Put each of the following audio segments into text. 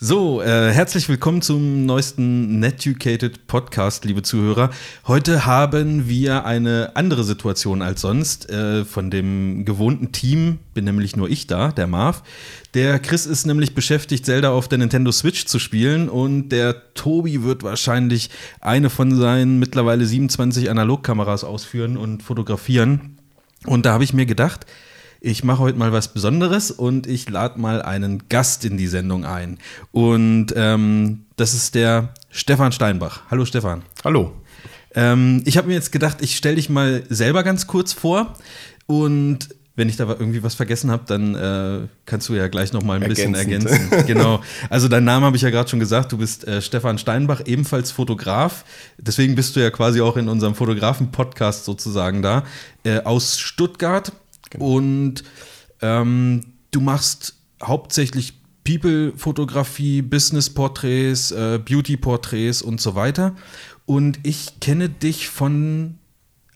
So, äh, herzlich willkommen zum neuesten Netucated Podcast, liebe Zuhörer. Heute haben wir eine andere Situation als sonst. Äh, von dem gewohnten Team bin nämlich nur ich da, der Marv. Der Chris ist nämlich beschäftigt, Zelda auf der Nintendo Switch zu spielen und der Tobi wird wahrscheinlich eine von seinen mittlerweile 27 Analogkameras ausführen und fotografieren. Und da habe ich mir gedacht, ich mache heute mal was Besonderes und ich lade mal einen Gast in die Sendung ein. Und ähm, das ist der Stefan Steinbach. Hallo Stefan. Hallo. Ähm, ich habe mir jetzt gedacht, ich stelle dich mal selber ganz kurz vor und wenn ich da irgendwie was vergessen habe, dann äh, kannst du ja gleich noch mal ein bisschen ergänzen. genau. Also deinen Namen habe ich ja gerade schon gesagt. Du bist äh, Stefan Steinbach, ebenfalls Fotograf. Deswegen bist du ja quasi auch in unserem Fotografen-Podcast sozusagen da äh, aus Stuttgart. Genau. Und ähm, du machst hauptsächlich People-Fotografie, Business-Porträts, äh, Beauty-Porträts und so weiter. Und ich kenne dich von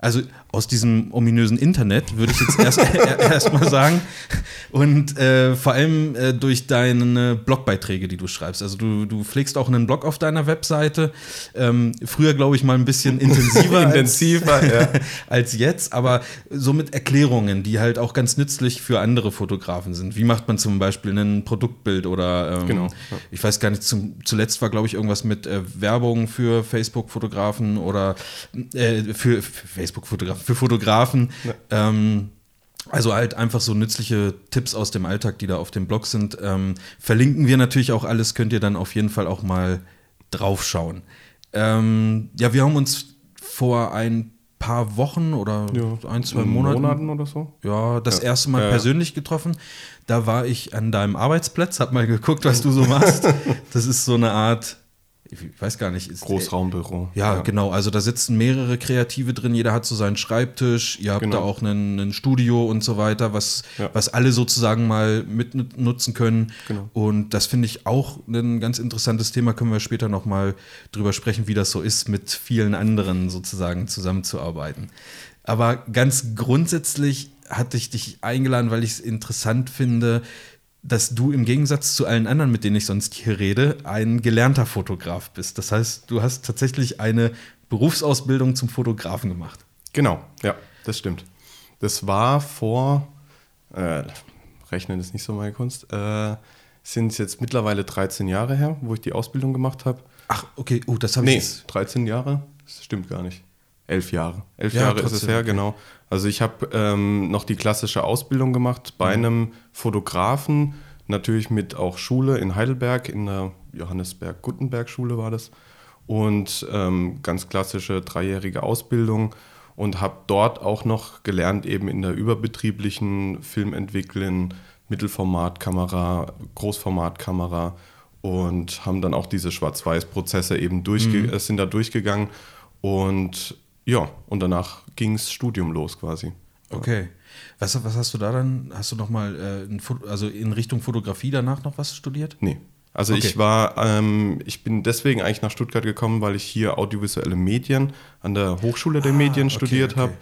also aus diesem ominösen Internet, würde ich jetzt erst, erst sagen. Und äh, vor allem äh, durch deine Blogbeiträge, die du schreibst. Also du, du pflegst auch einen Blog auf deiner Webseite. Ähm, früher, glaube ich, mal ein bisschen intensiver, intensiver als, ja. als jetzt, aber so mit Erklärungen, die halt auch ganz nützlich für andere Fotografen sind. Wie macht man zum Beispiel ein Produktbild oder ähm, genau. Ja. ich weiß gar nicht, zum, zuletzt war, glaube ich, irgendwas mit äh, Werbung für Facebook-Fotografen oder äh, für, für Facebook Facebook-Fotografen, für Fotografen. Ja. Ähm, also halt einfach so nützliche Tipps aus dem Alltag, die da auf dem Blog sind. Ähm, verlinken wir natürlich auch alles, könnt ihr dann auf jeden Fall auch mal draufschauen. Ähm, ja, wir haben uns vor ein paar Wochen oder ja, ein, zwei Monaten, Monaten oder so. Ja, das ja. erste Mal ja, persönlich getroffen. Da war ich an deinem Arbeitsplatz, hab mal geguckt, was du so machst. Das ist so eine Art ich weiß gar nicht. Ist, Großraumbüro. Ja, ja, genau. Also da sitzen mehrere Kreative drin. Jeder hat so seinen Schreibtisch. Ihr habt genau. da auch ein Studio und so weiter, was, ja. was alle sozusagen mal mitnutzen können. Genau. Und das finde ich auch ein ganz interessantes Thema. Können wir später noch mal drüber sprechen, wie das so ist, mit vielen anderen sozusagen zusammenzuarbeiten. Aber ganz grundsätzlich hatte ich dich eingeladen, weil ich es interessant finde, dass du im Gegensatz zu allen anderen, mit denen ich sonst hier rede, ein gelernter Fotograf bist. Das heißt, du hast tatsächlich eine Berufsausbildung zum Fotografen gemacht. Genau, ja, das stimmt. Das war vor, äh, rechnen ist nicht so meine Kunst, äh, sind es jetzt mittlerweile 13 Jahre her, wo ich die Ausbildung gemacht habe. Ach, okay, oh, das habe nee, ich. Nee, 13 Jahre? Das stimmt gar nicht. Elf Jahre. Elf ja, Jahre trotzdem, ist es her, genau. Also ich habe ähm, noch die klassische Ausbildung gemacht bei mhm. einem Fotografen, natürlich mit auch Schule in Heidelberg, in der Johannesberg-Gutenberg-Schule war das. Und ähm, ganz klassische dreijährige Ausbildung und habe dort auch noch gelernt, eben in der überbetrieblichen Filmentwicklung, Mittelformatkamera, Großformatkamera und haben dann auch diese Schwarz-Weiß-Prozesse eben durchge mhm. sind da durchgegangen und ja, und danach ging das Studium los quasi. Okay. Was, was hast du da dann? Hast du nochmal, äh, also in Richtung Fotografie danach noch was studiert? Nee. Also okay. ich war, ähm, ich bin deswegen eigentlich nach Stuttgart gekommen, weil ich hier audiovisuelle Medien an der Hochschule der ah, Medien studiert okay, okay. habe.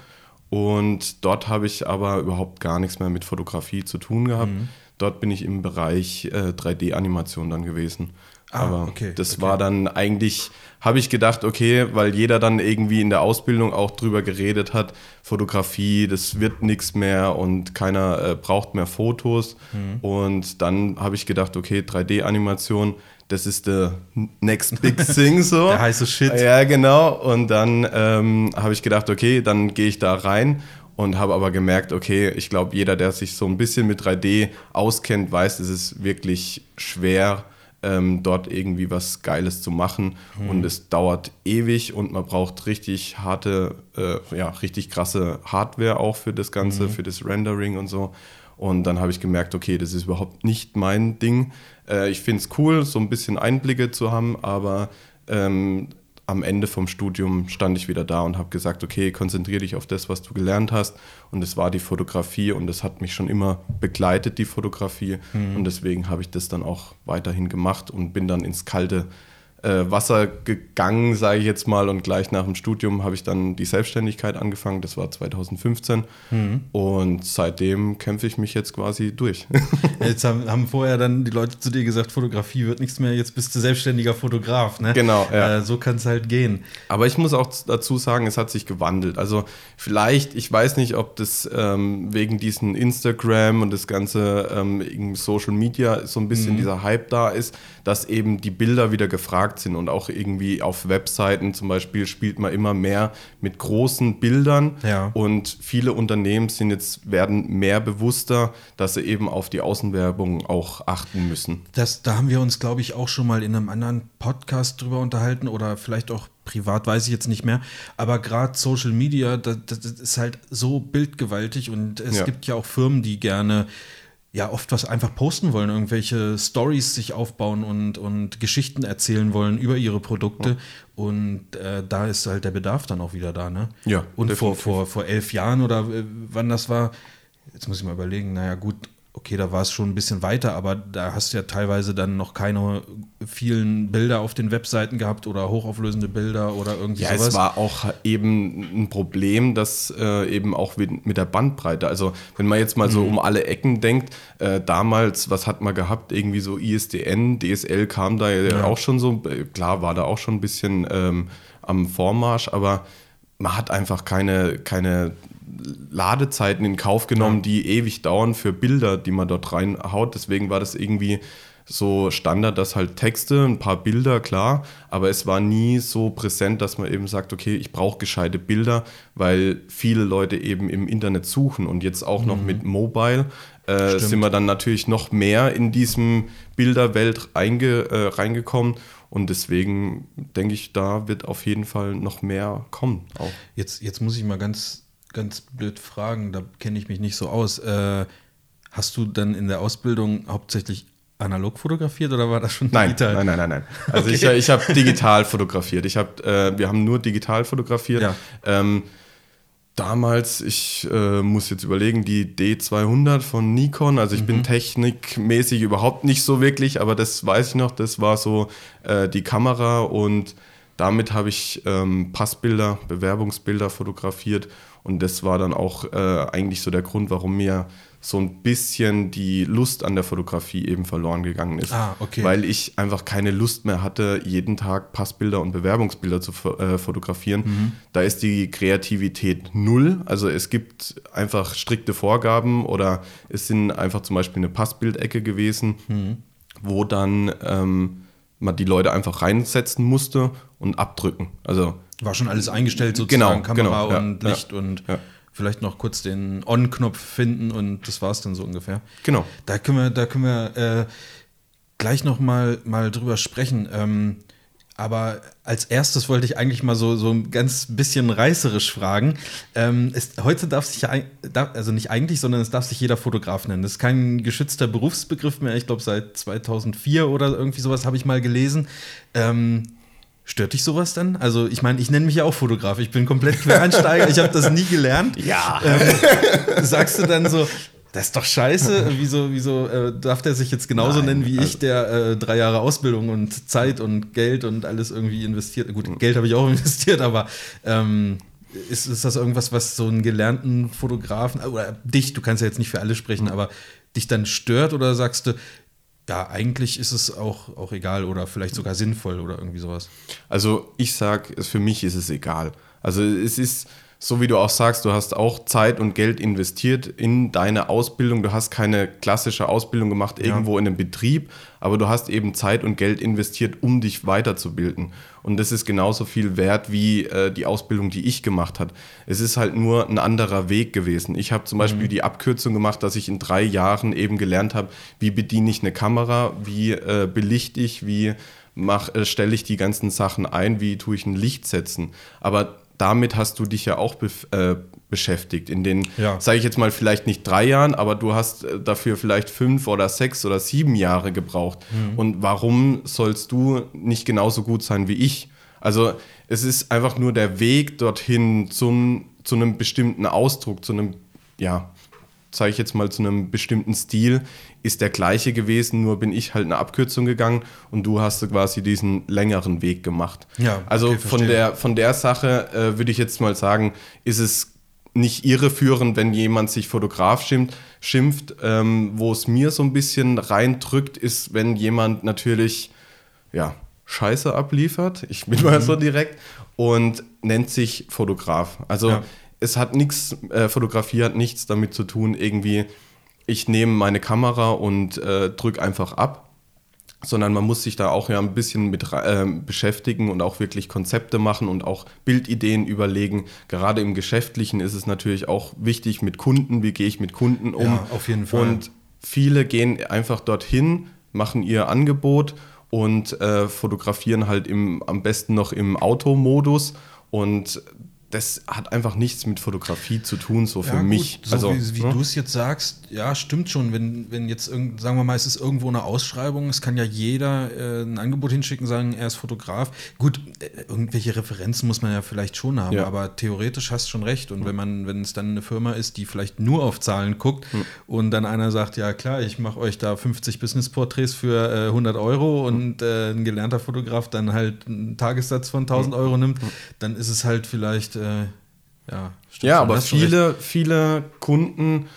Und dort habe ich aber überhaupt gar nichts mehr mit Fotografie zu tun gehabt. Mhm. Dort bin ich im Bereich äh, 3D-Animation dann gewesen. Ah, aber okay, das okay. war dann eigentlich, habe ich gedacht, okay, weil jeder dann irgendwie in der Ausbildung auch drüber geredet hat, Fotografie, das wird nichts mehr und keiner äh, braucht mehr Fotos. Mhm. Und dann habe ich gedacht, okay, 3D-Animation, das ist der next big thing so. der heiße Shit. Ja, genau. Und dann ähm, habe ich gedacht, okay, dann gehe ich da rein und habe aber gemerkt, okay, ich glaube, jeder, der sich so ein bisschen mit 3D auskennt, weiß, es ist wirklich schwer, ähm, dort irgendwie was Geiles zu machen. Mhm. Und es dauert ewig und man braucht richtig harte, äh, ja, richtig krasse Hardware auch für das Ganze, mhm. für das Rendering und so. Und dann habe ich gemerkt, okay, das ist überhaupt nicht mein Ding. Äh, ich finde es cool, so ein bisschen Einblicke zu haben, aber ähm, am Ende vom Studium stand ich wieder da und habe gesagt, okay, konzentriere dich auf das, was du gelernt hast. Und es war die Fotografie und das hat mich schon immer begleitet, die Fotografie. Mhm. Und deswegen habe ich das dann auch weiterhin gemacht und bin dann ins kalte Wasser gegangen, sage ich jetzt mal. Und gleich nach dem Studium habe ich dann die Selbstständigkeit angefangen. Das war 2015. Mhm. Und seitdem kämpfe ich mich jetzt quasi durch. Jetzt haben, haben, vorher dann die Leute zu dir gesagt, Fotografie wird nichts mehr, jetzt bist du selbstständiger Fotograf. Ne? Genau. Ja. Äh, so kann es halt gehen. Aber ich muss auch dazu sagen, es hat sich gewandelt. Also vielleicht, ich weiß nicht, ob das ähm, wegen diesen Instagram und das ganze ähm, Social Media so ein bisschen mhm. dieser Hype da ist, dass eben die Bilder wieder gefragt sind und auch irgendwie auf Webseiten zum Beispiel spielt man immer mehr mit großen Bildern ja. und viele Unternehmen sind jetzt werden mehr bewusster, dass sie eben auf die Außenwerbung auch achten müssen. Das, da haben wir uns, glaube ich, auch schon mal in einem anderen Podcast drüber unterhalten oder vielleicht auch privat, weiß ich jetzt nicht mehr. Aber gerade Social Media, das, das, ist halt so bildgewaltig und es ja. gibt ja auch Firmen, die gerne ja oft was einfach posten wollen, irgendwelche Stories sich aufbauen und, und Geschichten erzählen wollen über ihre Produkte. Ja. Und äh, da ist halt der Bedarf dann auch wieder da, ne? Ja. Und vor, vor, vor elf Jahren oder äh, wann das war, jetzt muss ich mal überlegen, naja gut, okay, da war es schon ein bisschen weiter, aber da hast du ja teilweise dann noch keine vielen Bilder auf den Webseiten gehabt oder hochauflösende Bilder oder irgendwie ja, sowas. es war auch eben ein Problem, dass äh, eben auch mit der Bandbreite, also wenn man jetzt mal so mhm. um alle Ecken denkt, äh, damals, was hat man gehabt, irgendwie so ISDN, DSL kam da ja, ja. auch schon so, klar war da auch schon ein bisschen ähm, am Vormarsch, aber man hat einfach keine, keine Ladezeiten in Kauf genommen, ja. die ewig dauern für Bilder, die man dort reinhaut. Deswegen war das irgendwie so Standard, dass halt Texte, ein paar Bilder, klar, aber es war nie so präsent, dass man eben sagt, okay, ich brauche gescheite Bilder, weil viele Leute eben im Internet suchen und jetzt auch mhm. noch mit Mobile äh, sind wir dann natürlich noch mehr in diesem Bilderwelt reinge, äh, reingekommen und deswegen denke ich, da wird auf jeden Fall noch mehr kommen. Auch. Jetzt, jetzt muss ich mal ganz ganz blöd fragen, da kenne ich mich nicht so aus. Äh, hast du dann in der Ausbildung hauptsächlich analog fotografiert oder war das schon digital? Nein, nein, nein, nein. nein. Also okay. ich, ich habe digital fotografiert. Ich hab, äh, wir haben nur digital fotografiert. Ja. Ähm, damals, ich äh, muss jetzt überlegen, die D200 von Nikon. Also ich mhm. bin technikmäßig überhaupt nicht so wirklich, aber das weiß ich noch. Das war so äh, die Kamera und damit habe ich ähm, Passbilder, Bewerbungsbilder fotografiert und das war dann auch äh, eigentlich so der Grund, warum mir so ein bisschen die Lust an der Fotografie eben verloren gegangen ist. Ah, okay. Weil ich einfach keine Lust mehr hatte, jeden Tag Passbilder und Bewerbungsbilder zu äh, fotografieren. Mhm. Da ist die Kreativität null. Also es gibt einfach strikte Vorgaben oder es sind einfach zum Beispiel eine Passbildecke gewesen, mhm. wo dann ähm, man die Leute einfach reinsetzen musste und abdrücken. Also war schon alles eingestellt, sozusagen genau, Kamera genau, und ja, Licht ja, und ja. vielleicht noch kurz den On-Knopf finden und das war es dann so ungefähr. Genau. Da können wir, da können wir äh, gleich noch mal, mal drüber sprechen. Ähm, aber als erstes wollte ich eigentlich mal so, so ein ganz bisschen reißerisch fragen. Ähm, ist, heute darf sich ja, also nicht eigentlich, sondern es darf sich jeder Fotograf nennen. Das ist kein geschützter Berufsbegriff mehr. Ich glaube, seit 2004 oder irgendwie sowas habe ich mal gelesen. Ähm, Stört dich sowas dann? Also, ich meine, ich nenne mich ja auch Fotograf. Ich bin komplett Quereinsteiger. ich habe das nie gelernt. Ja. Ähm, sagst du dann so, das ist doch scheiße. Wieso, wieso äh, darf der sich jetzt genauso Nein, nennen wie also ich, der äh, drei Jahre Ausbildung und Zeit und Geld und alles irgendwie investiert? Gut, Geld habe ich auch investiert, aber ähm, ist, ist das irgendwas, was so einen gelernten Fotografen oder dich, du kannst ja jetzt nicht für alle sprechen, mhm. aber dich dann stört oder sagst du, ja, eigentlich ist es auch, auch egal oder vielleicht sogar sinnvoll oder irgendwie sowas. Also ich sage, für mich ist es egal. Also es ist so wie du auch sagst, du hast auch Zeit und Geld investiert in deine Ausbildung. Du hast keine klassische Ausbildung gemacht irgendwo ja. in einem Betrieb, aber du hast eben Zeit und Geld investiert, um dich weiterzubilden. Und das ist genauso viel wert wie äh, die Ausbildung, die ich gemacht habe. Es ist halt nur ein anderer Weg gewesen. Ich habe zum Beispiel mhm. die Abkürzung gemacht, dass ich in drei Jahren eben gelernt habe, wie bediene ich eine Kamera, wie äh, belichte ich, wie äh, stelle ich die ganzen Sachen ein, wie tue ich ein Licht setzen. Aber damit hast du dich ja auch äh, beschäftigt. In den, ja. sage ich jetzt mal, vielleicht nicht drei Jahren, aber du hast äh, dafür vielleicht fünf oder sechs oder sieben Jahre gebraucht. Mhm. Und warum sollst du nicht genauso gut sein wie ich? Also es ist einfach nur der Weg dorthin zum, zu einem bestimmten Ausdruck, zu einem, ja, zeige ich jetzt mal zu einem bestimmten Stil, ist der gleiche gewesen, nur bin ich halt eine Abkürzung gegangen und du hast quasi diesen längeren Weg gemacht. Ja, also okay, von, der, von der Sache äh, würde ich jetzt mal sagen, ist es nicht irreführend, wenn jemand sich Fotograf schimpft. schimpft. Ähm, wo es mir so ein bisschen reindrückt, ist, wenn jemand natürlich ja, Scheiße abliefert, ich bin mal so mhm. direkt, und nennt sich Fotograf. Also ja. es hat nichts, äh, Fotografie hat nichts damit zu tun, irgendwie, ich nehme meine Kamera und äh, drücke einfach ab sondern man muss sich da auch ja ein bisschen mit äh, beschäftigen und auch wirklich Konzepte machen und auch Bildideen überlegen. Gerade im Geschäftlichen ist es natürlich auch wichtig mit Kunden, wie gehe ich mit Kunden um. Ja, auf jeden Fall. Und viele gehen einfach dorthin, machen ihr Angebot und äh, fotografieren halt im, am besten noch im Automodus und das hat einfach nichts mit Fotografie zu tun, so für ja, mich. so also, wie, wie ne? du es jetzt sagst, ja, stimmt schon. Wenn, wenn jetzt, sagen wir mal, es ist irgendwo eine Ausschreibung, es kann ja jeder äh, ein Angebot hinschicken, sagen, er ist Fotograf. Gut, äh, irgendwelche Referenzen muss man ja vielleicht schon haben, ja. aber theoretisch hast du schon recht. Und mhm. wenn man, wenn es dann eine Firma ist, die vielleicht nur auf Zahlen guckt mhm. und dann einer sagt, ja klar, ich mache euch da 50 Business-Porträts für äh, 100 Euro und äh, ein gelernter Fotograf dann halt einen Tagessatz von 1000 Euro nimmt, dann ist es halt vielleicht äh, ja, ja aber viele, viele Kunden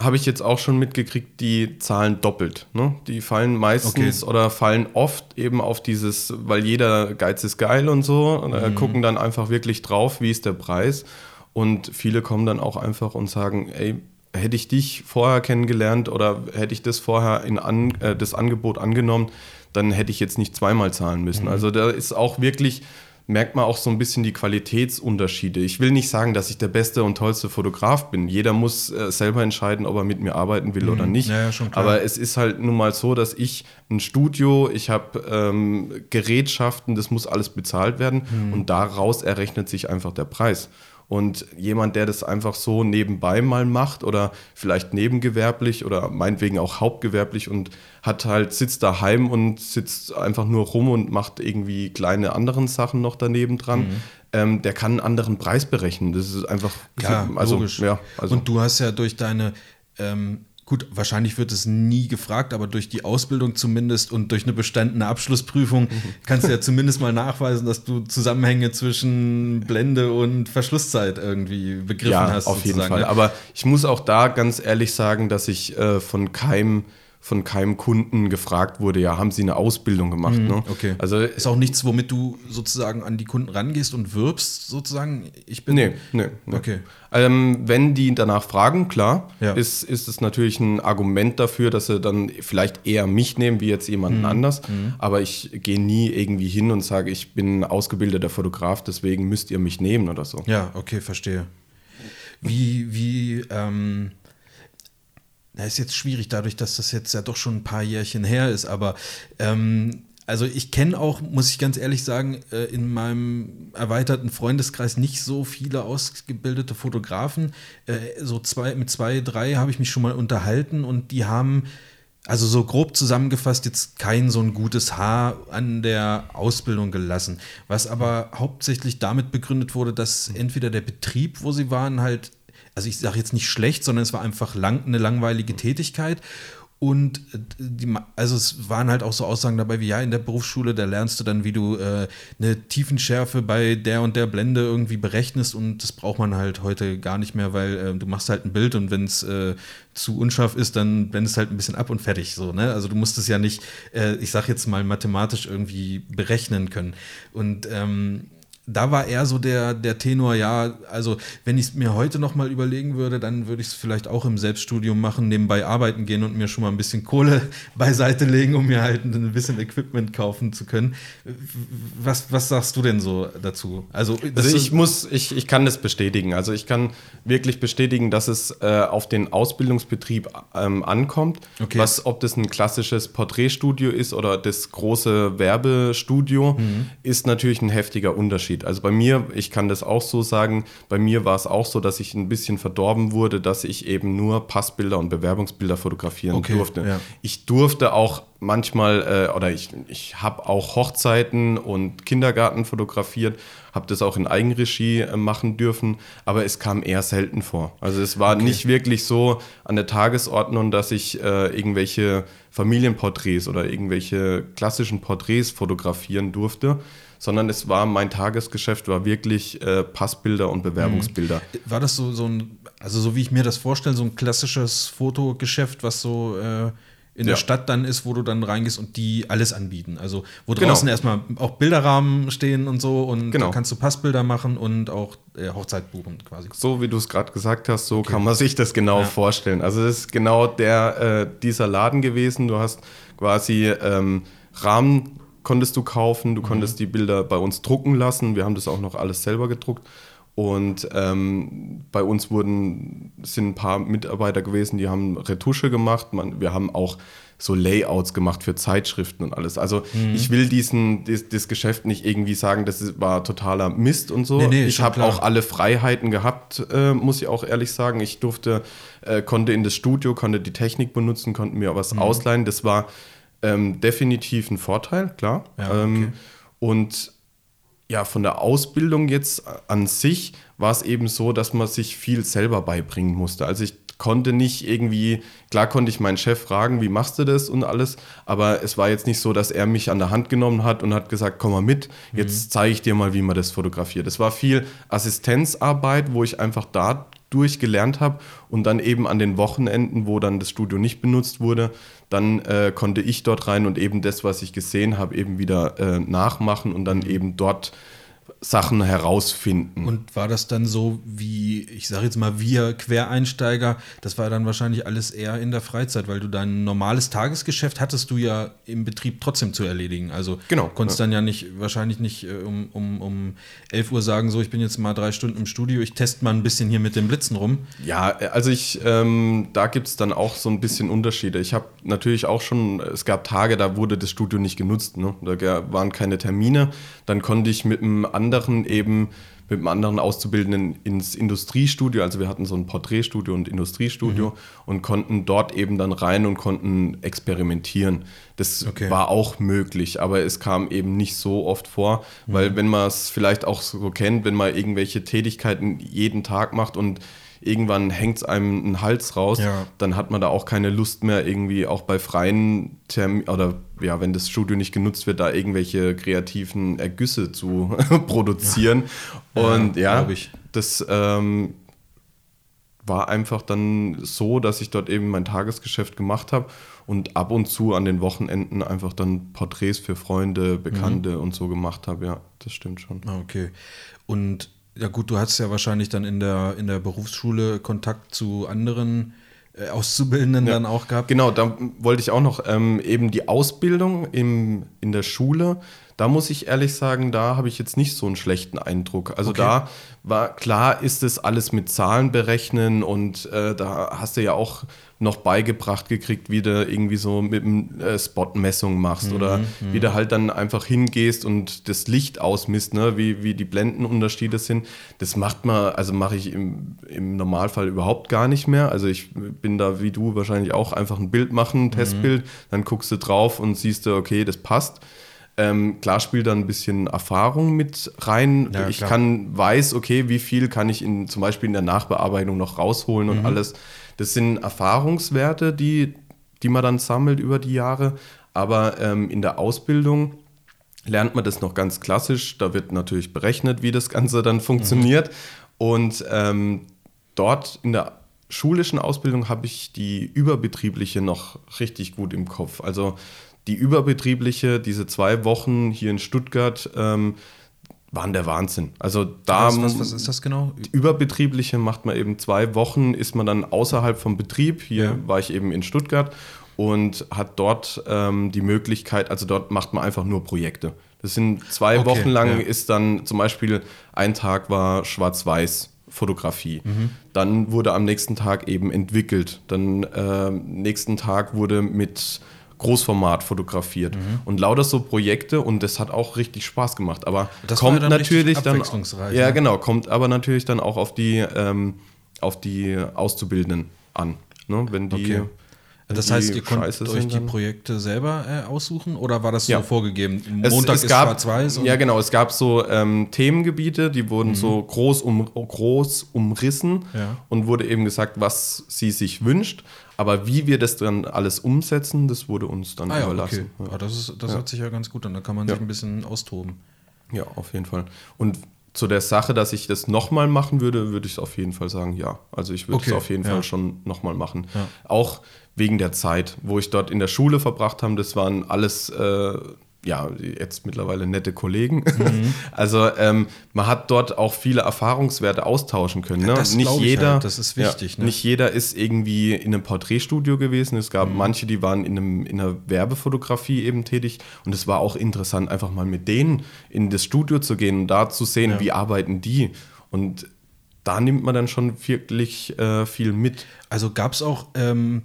habe ich jetzt auch schon mitgekriegt, die zahlen doppelt. Ne? Die fallen meistens okay. oder fallen oft eben auf dieses, weil jeder Geiz ist geil und so, und, äh, mhm. gucken dann einfach wirklich drauf, wie ist der Preis. Und viele kommen dann auch einfach und sagen, ey, hätte ich dich vorher kennengelernt oder hätte ich das vorher in an, äh, das Angebot angenommen, dann hätte ich jetzt nicht zweimal zahlen müssen. Mhm. Also da ist auch wirklich merkt man auch so ein bisschen die Qualitätsunterschiede. Ich will nicht sagen, dass ich der beste und tollste Fotograf bin. Jeder muss äh, selber entscheiden, ob er mit mir arbeiten will mhm. oder nicht. Ja, ja, Aber es ist halt nun mal so, dass ich ein Studio, ich habe ähm, Gerätschaften, das muss alles bezahlt werden mhm. und daraus errechnet sich einfach der Preis. Und jemand, der das einfach so nebenbei mal macht oder vielleicht nebengewerblich oder meinetwegen auch hauptgewerblich und hat halt, sitzt daheim und sitzt einfach nur rum und macht irgendwie kleine anderen Sachen noch daneben dran, mhm. ähm, der kann einen anderen Preis berechnen. Das ist einfach, ja, also, logisch. Ja, also. Und du hast ja durch deine ähm Gut, wahrscheinlich wird es nie gefragt, aber durch die Ausbildung zumindest und durch eine bestandene Abschlussprüfung mhm. kannst du ja zumindest mal nachweisen, dass du Zusammenhänge zwischen Blende und Verschlusszeit irgendwie begriffen ja, hast. Auf jeden Fall. Ne? Aber ich muss auch da ganz ehrlich sagen, dass ich äh, von keinem von keinem Kunden gefragt wurde, ja, haben Sie eine Ausbildung gemacht? Mhm, ne? Okay. Also ist auch nichts, womit du sozusagen an die Kunden rangehst und wirbst, sozusagen. Ich bin. Nee, nee. nee. Okay. Ähm, wenn die danach fragen, klar, ja. ist, ist es natürlich ein Argument dafür, dass sie dann vielleicht eher mich nehmen, wie jetzt jemanden mhm. anders. Mhm. Aber ich gehe nie irgendwie hin und sage, ich bin ausgebildeter Fotograf, deswegen müsst ihr mich nehmen oder so. Ja, okay, verstehe. Wie, wie, ähm na, ist jetzt schwierig, dadurch, dass das jetzt ja doch schon ein paar Jährchen her ist, aber ähm, also ich kenne auch, muss ich ganz ehrlich sagen, äh, in meinem erweiterten Freundeskreis nicht so viele ausgebildete Fotografen. Äh, so zwei, mit zwei, drei habe ich mich schon mal unterhalten und die haben, also so grob zusammengefasst, jetzt kein so ein gutes Haar an der Ausbildung gelassen. Was aber hauptsächlich damit begründet wurde, dass entweder der Betrieb, wo sie waren, halt also ich sage jetzt nicht schlecht, sondern es war einfach lang, eine langweilige Tätigkeit. Und äh, die, also es waren halt auch so Aussagen dabei wie, ja, in der Berufsschule, da lernst du dann, wie du äh, eine Tiefenschärfe bei der und der Blende irgendwie berechnest und das braucht man halt heute gar nicht mehr, weil äh, du machst halt ein Bild und wenn es äh, zu unscharf ist, dann blendest halt ein bisschen ab und fertig so, ne? Also du musst es ja nicht, äh, ich sag jetzt mal, mathematisch irgendwie berechnen können. Und ähm, da war eher so der, der Tenor, ja, also wenn ich es mir heute nochmal überlegen würde, dann würde ich es vielleicht auch im Selbststudium machen, nebenbei arbeiten gehen und mir schon mal ein bisschen Kohle beiseite legen, um mir halt ein bisschen Equipment kaufen zu können. Was, was sagst du denn so dazu? Also, also ich muss, ich, ich kann das bestätigen. Also ich kann wirklich bestätigen, dass es äh, auf den Ausbildungsbetrieb ähm, ankommt. Okay. Was, ob das ein klassisches Porträtstudio ist oder das große Werbestudio, mhm. ist natürlich ein heftiger Unterschied. Unterschied. Also bei mir, ich kann das auch so sagen, bei mir war es auch so, dass ich ein bisschen verdorben wurde, dass ich eben nur Passbilder und Bewerbungsbilder fotografieren okay, durfte. Ja. Ich durfte auch manchmal, äh, oder ich, ich habe auch Hochzeiten und Kindergarten fotografiert, habe das auch in Eigenregie äh, machen dürfen, aber es kam eher selten vor. Also es war okay. nicht wirklich so an der Tagesordnung, dass ich äh, irgendwelche Familienporträts oder irgendwelche klassischen Porträts fotografieren durfte, sondern es war mein Tagesgeschäft, war wirklich äh, Passbilder und Bewerbungsbilder. Mhm. War das so, so ein, also so wie ich mir das vorstelle, so ein klassisches Fotogeschäft, was so äh in ja. der Stadt dann ist, wo du dann reingehst und die alles anbieten. Also wo genau. draußen erstmal auch Bilderrahmen stehen und so und genau. da kannst du Passbilder machen und auch äh, Hochzeit buchen quasi. So wie du es gerade gesagt hast, so okay. kann man sich das genau ja. vorstellen. Also das ist genau der äh, dieser Laden gewesen. Du hast quasi ähm, Rahmen konntest du kaufen, du mhm. konntest die Bilder bei uns drucken lassen. Wir haben das auch noch alles selber gedruckt. Und ähm, bei uns wurden, sind ein paar Mitarbeiter gewesen, die haben Retusche gemacht. Man, wir haben auch so Layouts gemacht für Zeitschriften und alles. Also mhm. ich will diesen, das, das, Geschäft nicht irgendwie sagen, das war totaler Mist und so. Nee, nee, ich habe auch alle Freiheiten gehabt, äh, muss ich auch ehrlich sagen. Ich durfte, äh, konnte in das Studio, konnte die Technik benutzen, konnte mir was mhm. ausleihen. Das war ähm, definitiv ein Vorteil, klar. Ja, ähm, okay. Und ja, von der Ausbildung jetzt an sich war es eben so, dass man sich viel selber beibringen musste. Also ich konnte nicht irgendwie, klar konnte ich meinen Chef fragen, wie machst du das und alles, aber es war jetzt nicht so, dass er mich an der Hand genommen hat und hat gesagt, komm mal mit, jetzt mhm. zeige ich dir mal, wie man das fotografiert. Es war viel Assistenzarbeit, wo ich einfach dadurch gelernt habe und dann eben an den Wochenenden, wo dann das Studio nicht benutzt wurde, dann äh, konnte ich dort rein und eben das, was ich gesehen habe, eben wieder äh, nachmachen und dann eben dort Sachen herausfinden. Und war das dann so wie, ich sage jetzt mal, wir Quereinsteiger, das war dann wahrscheinlich alles eher in der Freizeit, weil du dein normales Tagesgeschäft hattest du ja im Betrieb trotzdem zu erledigen. Also genau, konntest ja. dann ja nicht, wahrscheinlich nicht äh, um, um, um 11 Uhr sagen, so ich bin jetzt mal drei Stunden im Studio, ich teste mal ein bisschen hier mit den Blitzen rum. Ja, also ich, ähm, da gibt es dann auch so ein bisschen Unterschiede. Ich habe natürlich auch schon, es gab Tage, da wurde das Studio nicht genutzt, ne? da waren keine Termine, dann konnte ich mit einem anderen anderen eben mit einem anderen Auszubildenden ins Industriestudio, also wir hatten so ein Porträtstudio und Industriestudio mhm. und konnten dort eben dann rein und konnten experimentieren. Das okay. war auch möglich, aber es kam eben nicht so oft vor, mhm. weil wenn man es vielleicht auch so kennt, wenn man irgendwelche Tätigkeiten jeden Tag macht und irgendwann hängt es einem einen Hals raus, ja. dann hat man da auch keine Lust mehr, irgendwie auch bei freien Terminen oder ja, wenn das Studio nicht genutzt wird, da irgendwelche kreativen Ergüsse zu produzieren. Ja. Und ja, ja das ähm, war einfach dann so, dass ich dort eben mein Tagesgeschäft gemacht habe und ab und zu an den Wochenenden einfach dann Porträts für Freunde, Bekannte mhm. und so gemacht habe. Ja, das stimmt schon. Ah, okay. Und ja gut, du hattest ja wahrscheinlich dann in der, in der Berufsschule Kontakt zu anderen äh, Auszubildenden ja, dann auch gehabt. Genau, da wollte ich auch noch ähm, eben die Ausbildung im, in der Schule. Da muss ich ehrlich sagen, da habe ich jetzt nicht so einen schlechten Eindruck. Also okay. da war klar, ist es alles mit Zahlen berechnen und äh, da hast du ja auch noch beigebracht gekriegt, wie du irgendwie so mit dem äh, Spot-Messung machst mhm, oder wie du halt dann einfach hingehst und das Licht ausmisst, ne? wie, wie die Blendenunterschiede sind. Das macht man, also mache ich im, im Normalfall überhaupt gar nicht mehr. Also ich bin da wie du wahrscheinlich auch einfach ein Bild machen, ein mhm. Testbild, dann guckst du drauf und siehst du, okay, das passt. Ähm, klar spielt da ein bisschen Erfahrung mit rein. Ja, ich kann, weiß, okay, wie viel kann ich in, zum Beispiel in der Nachbearbeitung noch rausholen und mhm. alles. Das sind Erfahrungswerte, die, die man dann sammelt über die Jahre. Aber ähm, in der Ausbildung lernt man das noch ganz klassisch. Da wird natürlich berechnet, wie das Ganze dann funktioniert. Mhm. Und ähm, dort in der schulischen Ausbildung habe ich die überbetriebliche noch richtig gut im Kopf. Also die überbetriebliche, diese zwei Wochen hier in Stuttgart, ähm, waren der Wahnsinn. Also da was, was, was, ist das genau? Überbetriebliche macht man eben zwei Wochen, ist man dann außerhalb vom Betrieb. Hier ja. war ich eben in Stuttgart und hat dort ähm, die Möglichkeit, also dort macht man einfach nur Projekte. Das sind zwei okay, Wochen lang ja. ist dann zum Beispiel ein Tag war Schwarz-Weiß. Fotografie. Mhm. Dann wurde am nächsten Tag eben entwickelt. Dann äh, nächsten Tag wurde mit Großformat fotografiert mhm. und lauter so Projekte und das hat auch richtig Spaß gemacht. Aber das kommt dann natürlich dann ja ne? genau kommt aber natürlich dann auch auf die ähm, auf die Auszubildenden an, ne? wenn die okay. Das heißt, ihr konntet euch die Projekte selber äh, aussuchen oder war das so ja. vorgegeben? Montag es, es ist schwarz-weiß? Ja, genau. Es gab so ähm, Themengebiete, die wurden mhm. so groß, um, groß umrissen ja. und wurde eben gesagt, was sie sich wünscht. Aber wie wir das dann alles umsetzen, das wurde uns dann ah, ja, überlassen. Okay. Ja. Ah, das ist, das hört sich ja ganz gut an. Da kann man sich ein bisschen austoben. Ja, auf jeden Fall. Und zu der Sache, dass ich das nochmal machen würde, würde ich es auf jeden Fall sagen, ja. Also ich würde okay, es auf jeden ja. Fall schon nochmal machen. Ja. Auch wegen der Zeit, wo ich dort in der Schule verbracht habe, das waren alles äh, ja, jetzt mittlerweile nette Kollegen. Mhm. Also ähm, man hat dort auch viele Erfahrungswerte austauschen können. Ne? das nicht jeder, halt. das ist wichtig. Ja, ne? Nicht jeder ist irgendwie in einem Porträtstudio gewesen. Es gab mhm. manche, die waren in, einem, in einer Werbefotografie eben tätig. Und es war auch interessant, einfach mal mit denen in das Studio zu gehen und da zu sehen, ja. wie arbeiten die. Und da nimmt man dann schon wirklich äh, viel mit. Also gab es auch ähm,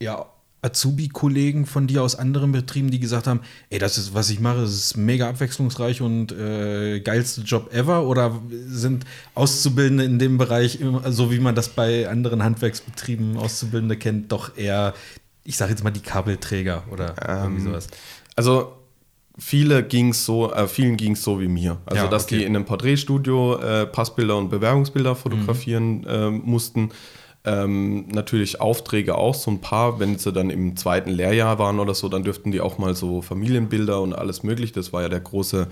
ja Azubi-Kollegen von dir aus anderen Betrieben, die gesagt haben, ey, das ist, was ich mache, das ist mega abwechslungsreich und äh, geilste Job ever? Oder sind Auszubildende in dem Bereich, so wie man das bei anderen Handwerksbetrieben Auszubildende kennt, doch eher, ich sage jetzt mal, die Kabelträger oder ähm, irgendwie sowas? Also viele ging's so, äh, vielen ging es so wie mir. Also, ja, dass die in einem Porträtstudio äh, Passbilder und Bewerbungsbilder fotografieren mhm. mussten ähm, natürlich Aufträge auch, so ein paar, wenn sie dann im zweiten Lehrjahr waren oder so, dann dürften die auch mal so Familienbilder und alles mögliche. Das war ja der große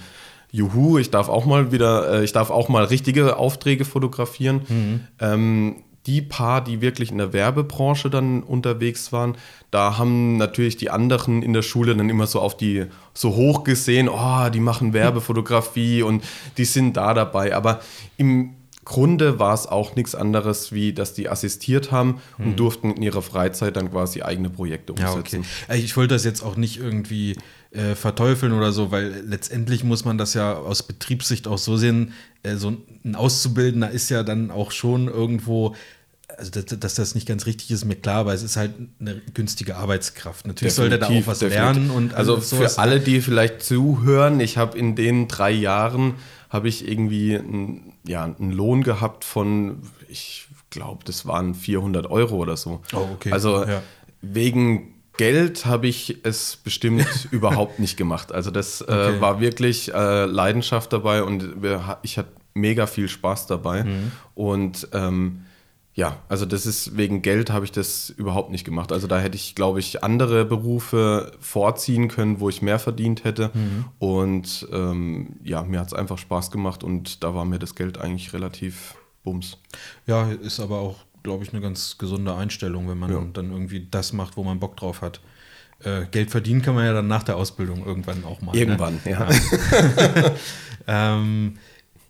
Juhu, ich darf auch mal wieder, äh, ich darf auch mal richtige Aufträge fotografieren. Mhm. Ähm, die paar, die wirklich in der Werbebranche dann unterwegs waren, da haben natürlich die anderen in der Schule dann immer so auf die so hoch gesehen, oh, die machen Werbefotografie und die sind da dabei. Aber im Grunde war es auch nichts anderes, wie dass die assistiert haben und hm. durften in ihrer Freizeit dann quasi eigene Projekte umsetzen. Ja, okay. Ich wollte das jetzt auch nicht irgendwie äh, verteufeln oder so, weil letztendlich muss man das ja aus Betriebssicht auch so sehen, äh, so ein Auszubildender ist ja dann auch schon irgendwo also dass, dass, das nicht ganz richtig ist, mir klar, aber es ist halt eine günstige Arbeitskraft. Natürlich soll der da auch was definitiv. lernen und also für alle, die vielleicht zuhören, ich habe in den drei Jahren habe ich irgendwie ein, ja, einen Lohn gehabt von, ich glaube, das waren 400 Euro oder so. Oh, okay. Also ja. wegen Geld habe ich es bestimmt überhaupt nicht gemacht. Also das äh, okay. war wirklich äh, Leidenschaft dabei und wir, ich hatte mega viel Spaß dabei. Mhm. Und ähm, ja, also das ist wegen Geld habe ich das überhaupt nicht gemacht. Also da hätte ich, glaube ich, andere Berufe vorziehen können, wo ich mehr verdient hätte. Mhm. Und ähm, ja, mir hat es einfach Spaß gemacht und da war mir das Geld eigentlich relativ bums. Ja, ist aber auch, glaube ich, eine ganz gesunde Einstellung, wenn man ja. dann irgendwie das macht, wo man Bock drauf hat. Äh, Geld verdienen kann man ja dann nach der Ausbildung irgendwann auch mal. Ne? Irgendwann, ne? ja. ja. ähm,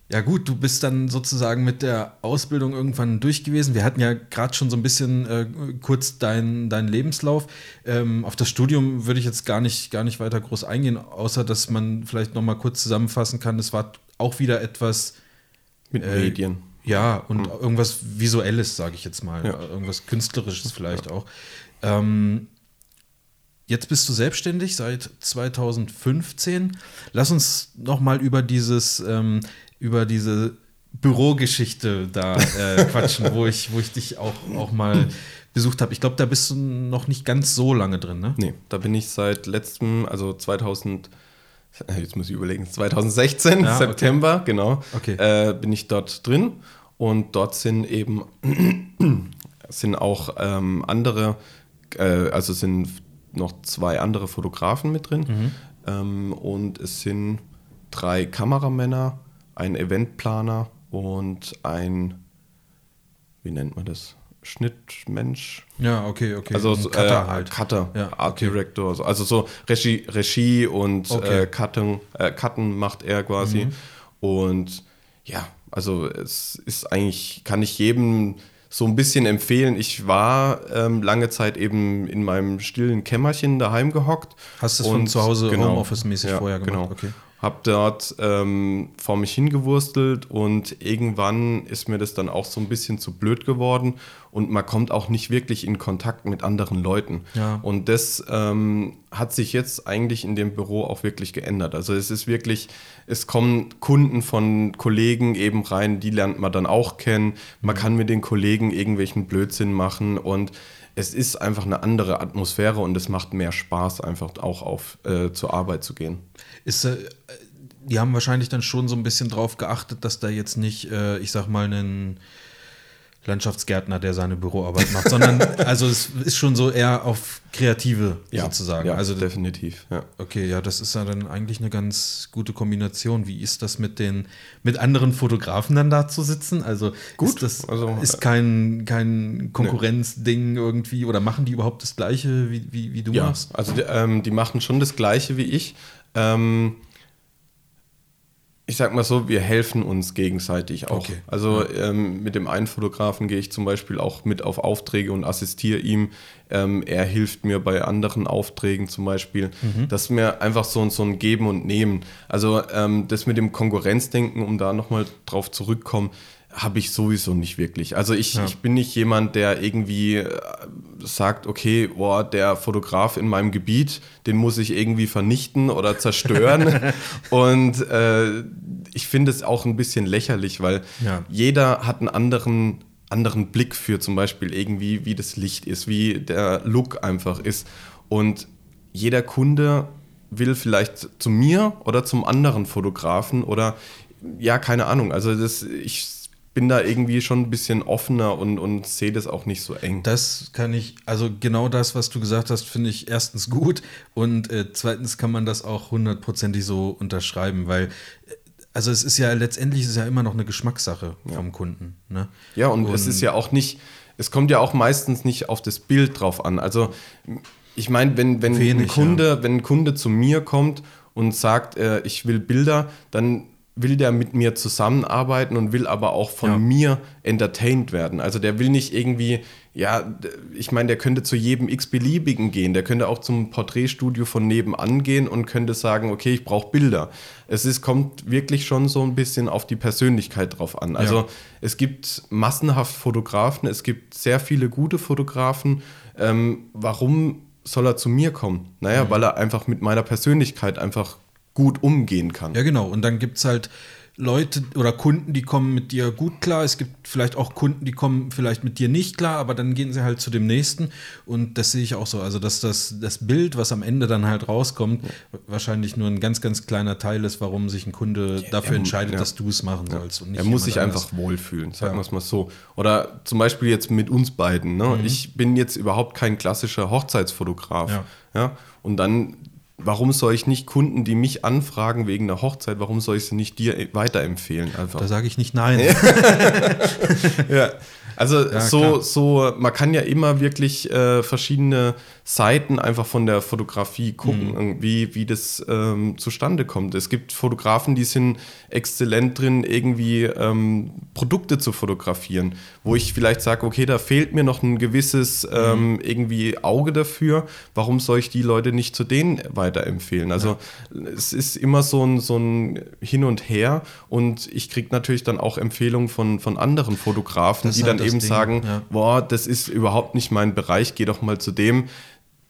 ja gut, du bist dann sozusagen mit der Ausbildung irgendwann durch gewesen. Wir hatten ja gerade schon so ein bisschen äh, kurz deinen dein Lebenslauf. Ähm, auf das Studium würde ich jetzt gar nicht, gar nicht weiter groß eingehen, außer dass man vielleicht noch mal kurz zusammenfassen kann. Es war auch wieder etwas mit äh, Medien. Ja, und mhm. irgendwas Visuelles, sage ich jetzt mal. Ja. Irgendwas Künstlerisches vielleicht ja. auch. Ähm, Jetzt bist du selbstständig seit 2015. Lass uns noch mal über dieses ähm, über diese Bürogeschichte da äh, quatschen, wo ich, wo ich dich auch, auch mal besucht habe. Ich glaube, da bist du noch nicht ganz so lange drin, ne? Nee, da bin ich seit letztem, also 2000, äh, jetzt muss ich überlegen, 2016, ja, September, okay. genau, okay. Äh, bin ich dort drin. Und dort sind eben sind auch ähm, andere, äh, also sind noch zwei andere Fotografen mit drin. Mhm. Ähm, und es sind drei Kameramänner ein Eventplaner und ein, wie nennt man das? Schnittmensch. Ja, okay, okay. Also ein Cutter äh, halt. Cutter, ja, Art okay. Director. Also so Regie, Regie und okay. äh, Cutten, äh, Cutten macht er quasi. Mhm. Und ja, also es ist eigentlich, kann ich jedem so ein bisschen empfehlen. Ich war ähm, lange Zeit eben in meinem stillen Kämmerchen daheim gehockt. Hast du es von zu Hause genau, Homeoffice-mäßig ja, vorher gemacht? Genau. Okay habe dort ähm, vor mich hingewurstelt und irgendwann ist mir das dann auch so ein bisschen zu blöd geworden und man kommt auch nicht wirklich in Kontakt mit anderen Leuten. Ja. Und das ähm, hat sich jetzt eigentlich in dem Büro auch wirklich geändert. Also es ist wirklich, es kommen Kunden von Kollegen eben rein, die lernt man dann auch kennen. Man mhm. kann mit den Kollegen irgendwelchen Blödsinn machen und es ist einfach eine andere Atmosphäre und es macht mehr Spaß, einfach auch auf äh, zur Arbeit zu gehen. Ist, äh, die haben wahrscheinlich dann schon so ein bisschen drauf geachtet, dass da jetzt nicht, äh, ich sag mal, einen Landschaftsgärtner, der seine Büroarbeit macht, sondern also es ist schon so eher auf Kreative ja, sozusagen. Ja, also definitiv. Ja. Okay, ja, das ist ja dann eigentlich eine ganz gute Kombination. Wie ist das mit den mit anderen Fotografen dann da zu sitzen? Also Gut, ist das also, ist kein, kein Konkurrenzding ne. irgendwie oder machen die überhaupt das Gleiche wie, wie, wie du ja, machst? Also die, ähm, die machen schon das Gleiche wie ich. Ähm, ich sag mal so, wir helfen uns gegenseitig auch. Okay. Also ähm, mit dem einen Fotografen gehe ich zum Beispiel auch mit auf Aufträge und assistiere ihm. Ähm, er hilft mir bei anderen Aufträgen zum Beispiel. Mhm. Das ist mir einfach so, so ein Geben und Nehmen. Also ähm, das mit dem Konkurrenzdenken, um da nochmal drauf zurückkommen, habe ich sowieso nicht wirklich. Also ich, ja. ich bin nicht jemand, der irgendwie äh, sagt, okay, boah, der Fotograf in meinem Gebiet, den muss ich irgendwie vernichten oder zerstören. und äh, ich finde es auch ein bisschen lächerlich, weil ja. jeder hat einen anderen, anderen Blick für zum Beispiel irgendwie, wie das Licht ist, wie der Look einfach ist. Und jeder Kunde will vielleicht zu mir oder zum anderen Fotografen oder ja, keine Ahnung. Also das, ich bin da irgendwie schon ein bisschen offener und, und sehe das auch nicht so eng. Das kann ich, also genau das, was du gesagt hast, finde ich erstens gut und äh, zweitens kann man das auch hundertprozentig so unterschreiben, weil äh, also es ist ja letztendlich ist ja immer noch eine Geschmackssache ja. vom Kunden. Ne? Ja, und, und es ist ja auch nicht, es kommt ja auch meistens nicht auf das Bild drauf an. Also ich meine, wenn, wenn, Wenig, ein Kunde, ja. wenn ein Kunde zu mir kommt und sagt, äh, ich will Bilder, dann will der mit mir zusammenarbeiten und will aber auch von ja. mir entertained werden. Also der will nicht irgendwie, ja, ich meine, der könnte zu jedem x-beliebigen gehen. Der könnte auch zum Porträtstudio von nebenan gehen und könnte sagen, okay, ich brauche Bilder. Es ist, kommt wirklich schon so ein bisschen auf die Persönlichkeit drauf an. Also ja. es gibt massenhaft Fotografen, es gibt sehr viele gute Fotografen. Ähm, warum soll er zu mir kommen? Naja, mhm. weil er einfach mit meiner Persönlichkeit einfach gut umgehen kann. Ja, genau. Und dann gibt es halt Leute oder Kunden, die kommen mit dir gut klar. Es gibt vielleicht auch Kunden, die kommen vielleicht mit dir nicht klar, aber dann gehen sie halt zu dem nächsten. Und das sehe ich auch so. Also, dass das, das Bild, was am Ende dann halt rauskommt, ja. wahrscheinlich nur ein ganz, ganz kleiner Teil ist, warum sich ein Kunde ja, dafür entscheidet, ja. dass du es machen sollst. er muss sich anders. einfach wohlfühlen, sagen wir es mal so. Oder zum Beispiel jetzt mit uns beiden. Ne? Mhm. Ich bin jetzt überhaupt kein klassischer Hochzeitsfotograf. Ja. Und dann warum soll ich nicht Kunden, die mich anfragen wegen einer Hochzeit, warum soll ich sie nicht dir weiterempfehlen? Einfach. Da sage ich nicht nein. ja. Also ja, so, so, man kann ja immer wirklich äh, verschiedene Seiten einfach von der Fotografie gucken, mhm. wie, wie das ähm, zustande kommt. Es gibt Fotografen, die sind exzellent drin, irgendwie ähm, Produkte zu fotografieren, wo ich vielleicht sage, okay, da fehlt mir noch ein gewisses ähm, mhm. irgendwie Auge dafür. Warum soll ich die Leute nicht zu denen weiterempfehlen? Also ja. es ist immer so ein, so ein Hin und Her und ich kriege natürlich dann auch Empfehlungen von, von anderen Fotografen, das die dann eben Ding. sagen, ja. boah, das ist überhaupt nicht mein Bereich, geh doch mal zu dem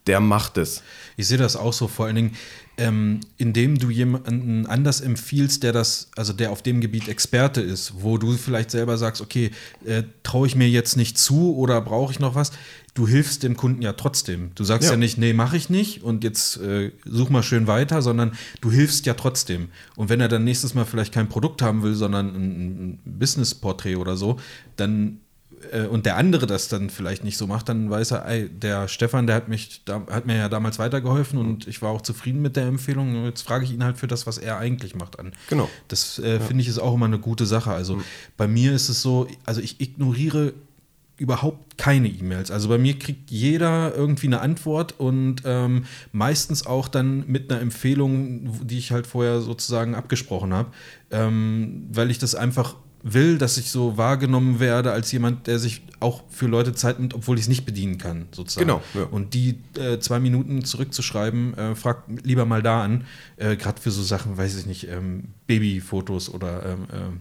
der macht es. Ich sehe das auch so, vor allen Dingen, ähm, indem du jemanden anders empfiehlst, der das, also der auf dem Gebiet Experte ist, wo du vielleicht selber sagst, okay, äh, traue ich mir jetzt nicht zu oder brauche ich noch was? Du hilfst dem Kunden ja trotzdem. Du sagst ja, ja nicht, nee, mache ich nicht und jetzt äh, such mal schön weiter, sondern du hilfst ja trotzdem. Und wenn er dann nächstes Mal vielleicht kein Produkt haben will, sondern ein, ein Business-Porträt oder so, dann äh, und der andere das dann vielleicht nicht so macht, dann weiß er, ey, der Stefan, der hat mich, da, hat mir ja damals weitergeholfen und ich war auch zufrieden mit der Empfehlung. Jetzt frage ich ihn halt für das, was er eigentlich macht, an. Genau. Das äh, ja. finde ich ist auch immer eine gute Sache. Also mhm. bei mir ist es so, also ich ignoriere überhaupt keine E-Mails. Also bei mir kriegt jeder irgendwie eine Antwort und ähm, meistens auch dann mit einer Empfehlung, die ich halt vorher sozusagen abgesprochen habe, ähm, weil ich das einfach will, dass ich so wahrgenommen werde als jemand, der sich auch für Leute Zeit nimmt, obwohl ich es nicht bedienen kann, sozusagen. Genau. Ja. Und die äh, zwei Minuten zurückzuschreiben, äh, frag lieber mal da an, äh, gerade für so Sachen, weiß ich nicht, ähm, Babyfotos oder ähm,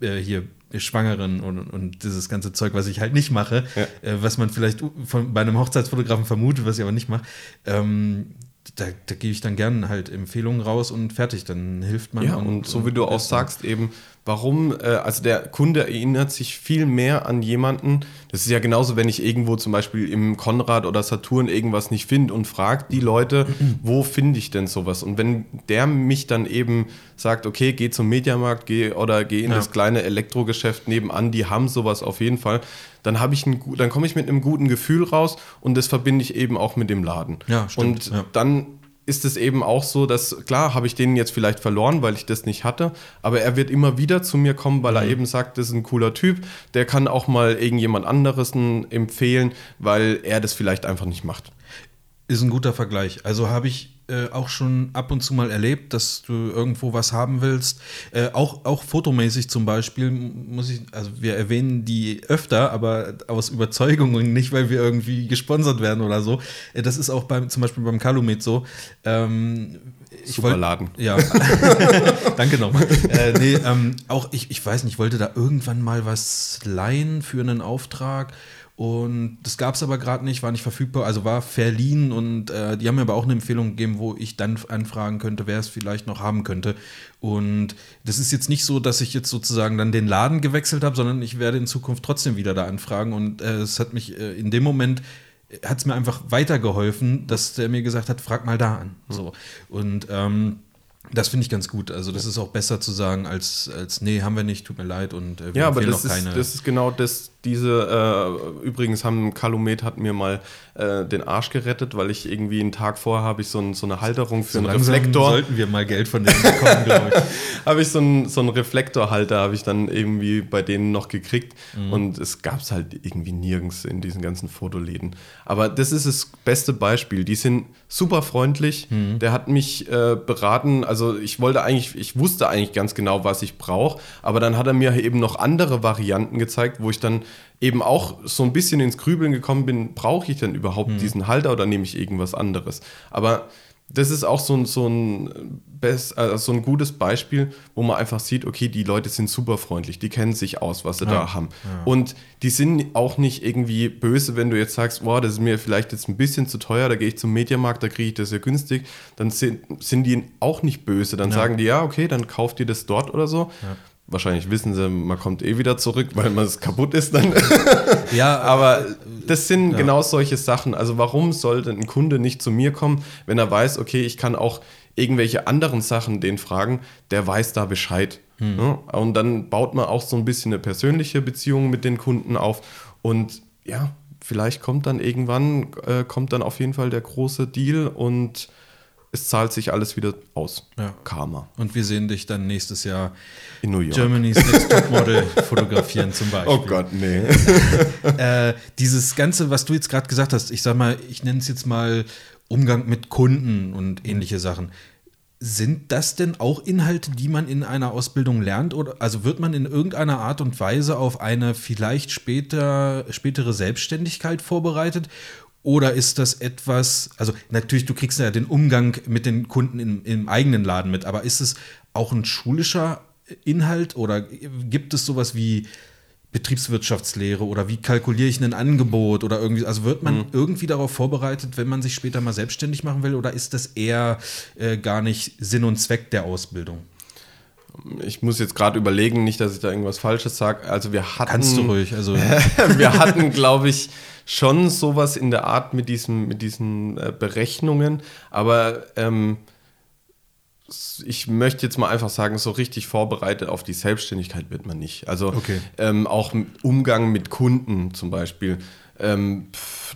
äh, äh, hier Schwangeren und, und, dieses ganze Zeug, was ich halt nicht mache, ja. Äh, was man vielleicht von, bei einem Hochzeitsfotografen vermutet, was ich aber nicht mache. Ähm, da, da gebe ich dann gerne halt Empfehlungen raus und fertig, dann hilft man. Ja, und, und so wie du auch sagst, eben, warum, äh, also der Kunde erinnert sich viel mehr an jemanden. Das ist ja genauso, wenn ich irgendwo zum Beispiel im Konrad oder Saturn irgendwas nicht finde und fragt die Leute, wo finde ich denn sowas? Und wenn der mich dann eben sagt, okay, geh zum Mediamarkt geh, oder geh in ja. das kleine Elektrogeschäft nebenan, die haben sowas auf jeden Fall, dann habe ich ein, dann komme ich mit einem guten Gefühl raus und das verbinde ich eben auch mit dem Laden. Ja, stimmt. Und ja. dann ist es eben auch so, dass klar habe ich den jetzt vielleicht verloren, weil ich das nicht hatte, aber er wird immer wieder zu mir kommen, weil mhm. er eben sagt, das ist ein cooler Typ, der kann auch mal irgendjemand anderes empfehlen, weil er das vielleicht einfach nicht macht. Ist ein guter Vergleich. Also habe ich äh, auch schon ab und zu mal erlebt, dass du irgendwo was haben willst. Äh, auch, auch fotomäßig zum Beispiel muss ich, also wir erwähnen die öfter, aber aus Überzeugung und nicht, weil wir irgendwie gesponsert werden oder so. Äh, das ist auch beim, zum Beispiel beim Calumet so. Ähm, Super wollt, Laden. Ja. Danke nochmal. Äh, nee, ähm, auch ich, ich weiß nicht, ich wollte da irgendwann mal was leihen für einen Auftrag und das gab es aber gerade nicht, war nicht verfügbar, also war verliehen und äh, die haben mir aber auch eine Empfehlung gegeben, wo ich dann anfragen könnte, wer es vielleicht noch haben könnte. Und das ist jetzt nicht so, dass ich jetzt sozusagen dann den Laden gewechselt habe, sondern ich werde in Zukunft trotzdem wieder da anfragen. Und äh, es hat mich äh, in dem Moment hat es mir einfach weitergeholfen, dass der mir gesagt hat, frag mal da an. So. Und ähm, das finde ich ganz gut. Also, das ist auch besser zu sagen, als, als nee, haben wir nicht, tut mir leid und äh, wir ja, aber das noch keine. Ist, das ist genau das, diese, äh, übrigens haben Calumet hat mir mal äh, den Arsch gerettet, weil ich irgendwie einen Tag vorher habe ich so, ein, so, eine Halterung für so einen Reflektor. sollten wir mal Geld von denen bekommen, glaube ich. habe ich so einen, so einen Reflektorhalter, habe ich dann irgendwie bei denen noch gekriegt mhm. und es gab es halt irgendwie nirgends in diesen ganzen Fotoläden. Aber das ist das beste Beispiel. Die sind super freundlich. Mhm. Der hat mich äh, beraten. Also ich wollte eigentlich, ich wusste eigentlich ganz genau, was ich brauche, aber dann hat er mir eben noch andere Varianten gezeigt, wo ich dann eben auch so ein bisschen ins Grübeln gekommen bin, brauche ich denn überhaupt hm. diesen Halter oder nehme ich irgendwas anderes? Aber das ist auch so ein, so, ein best, also so ein gutes Beispiel, wo man einfach sieht, okay, die Leute sind super freundlich, die kennen sich aus, was sie ja, da haben. Ja. Und die sind auch nicht irgendwie böse, wenn du jetzt sagst, boah, das ist mir vielleicht jetzt ein bisschen zu teuer, da gehe ich zum Mediamarkt, da kriege ich das ja günstig, dann sind, sind die auch nicht böse. Dann ja. sagen die, ja, okay, dann kauft ihr das dort oder so wahrscheinlich wissen sie, man kommt eh wieder zurück, weil man es kaputt ist dann. ja, aber das sind ja. genau solche Sachen. Also warum sollte ein Kunde nicht zu mir kommen, wenn er weiß, okay, ich kann auch irgendwelche anderen Sachen den fragen, der weiß da Bescheid. Hm. Ja? Und dann baut man auch so ein bisschen eine persönliche Beziehung mit den Kunden auf und ja, vielleicht kommt dann irgendwann, äh, kommt dann auf jeden Fall der große Deal und es zahlt sich alles wieder aus. Ja. Karma. Und wir sehen dich dann nächstes Jahr in New York. Germany's Next Topmodel fotografieren zum Beispiel. Oh Gott, nee. äh, dieses Ganze, was du jetzt gerade gesagt hast, ich sag mal, ich nenne es jetzt mal Umgang mit Kunden und ähnliche Sachen. Sind das denn auch Inhalte, die man in einer Ausbildung lernt? Oder also wird man in irgendeiner Art und Weise auf eine vielleicht später, spätere Selbstständigkeit vorbereitet? Oder ist das etwas, also natürlich, du kriegst ja den Umgang mit den Kunden im, im eigenen Laden mit, aber ist es auch ein schulischer Inhalt oder gibt es sowas wie Betriebswirtschaftslehre oder wie kalkuliere ich ein Angebot oder irgendwie, also wird man mhm. irgendwie darauf vorbereitet, wenn man sich später mal selbstständig machen will oder ist das eher äh, gar nicht Sinn und Zweck der Ausbildung? ich muss jetzt gerade überlegen, nicht, dass ich da irgendwas Falsches sage. Also wir hatten. Kannst du ruhig. Also wir hatten, glaube ich, schon sowas in der Art mit, diesem, mit diesen äh, Berechnungen, aber ähm, ich möchte jetzt mal einfach sagen, so richtig vorbereitet auf die Selbstständigkeit wird man nicht. Also okay. ähm, auch Umgang mit Kunden zum Beispiel. Ähm,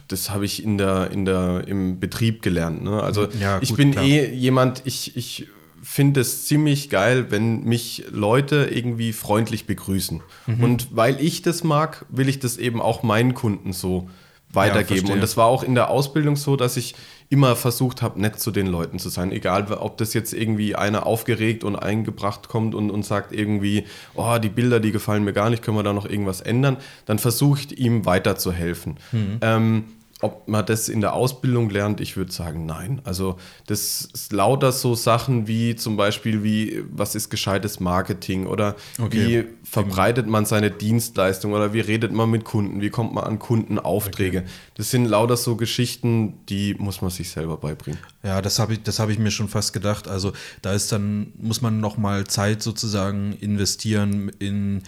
das habe ich in der, in der, im Betrieb gelernt. Ne? Also ja, gut, ich bin klar. eh jemand, ich, ich finde es ziemlich geil, wenn mich Leute irgendwie freundlich begrüßen. Mhm. Und weil ich das mag, will ich das eben auch meinen Kunden so weitergeben. Ja, und das war auch in der Ausbildung so, dass ich immer versucht habe, nett zu den Leuten zu sein. Egal, ob das jetzt irgendwie einer aufgeregt und eingebracht kommt und, und sagt irgendwie, oh, die Bilder, die gefallen mir gar nicht, können wir da noch irgendwas ändern, dann versuche ich ihm weiterzuhelfen. Mhm. Ähm, ob man das in der Ausbildung lernt, ich würde sagen, nein. Also das ist lauter so Sachen wie zum Beispiel, wie was ist gescheites Marketing oder okay. wie verbreitet man seine Dienstleistung oder wie redet man mit Kunden, wie kommt man an Kundenaufträge. Okay. Das sind lauter so Geschichten, die muss man sich selber beibringen. Ja, das habe ich, das ich mir schon fast gedacht. Also da ist dann, muss man nochmal Zeit sozusagen investieren in,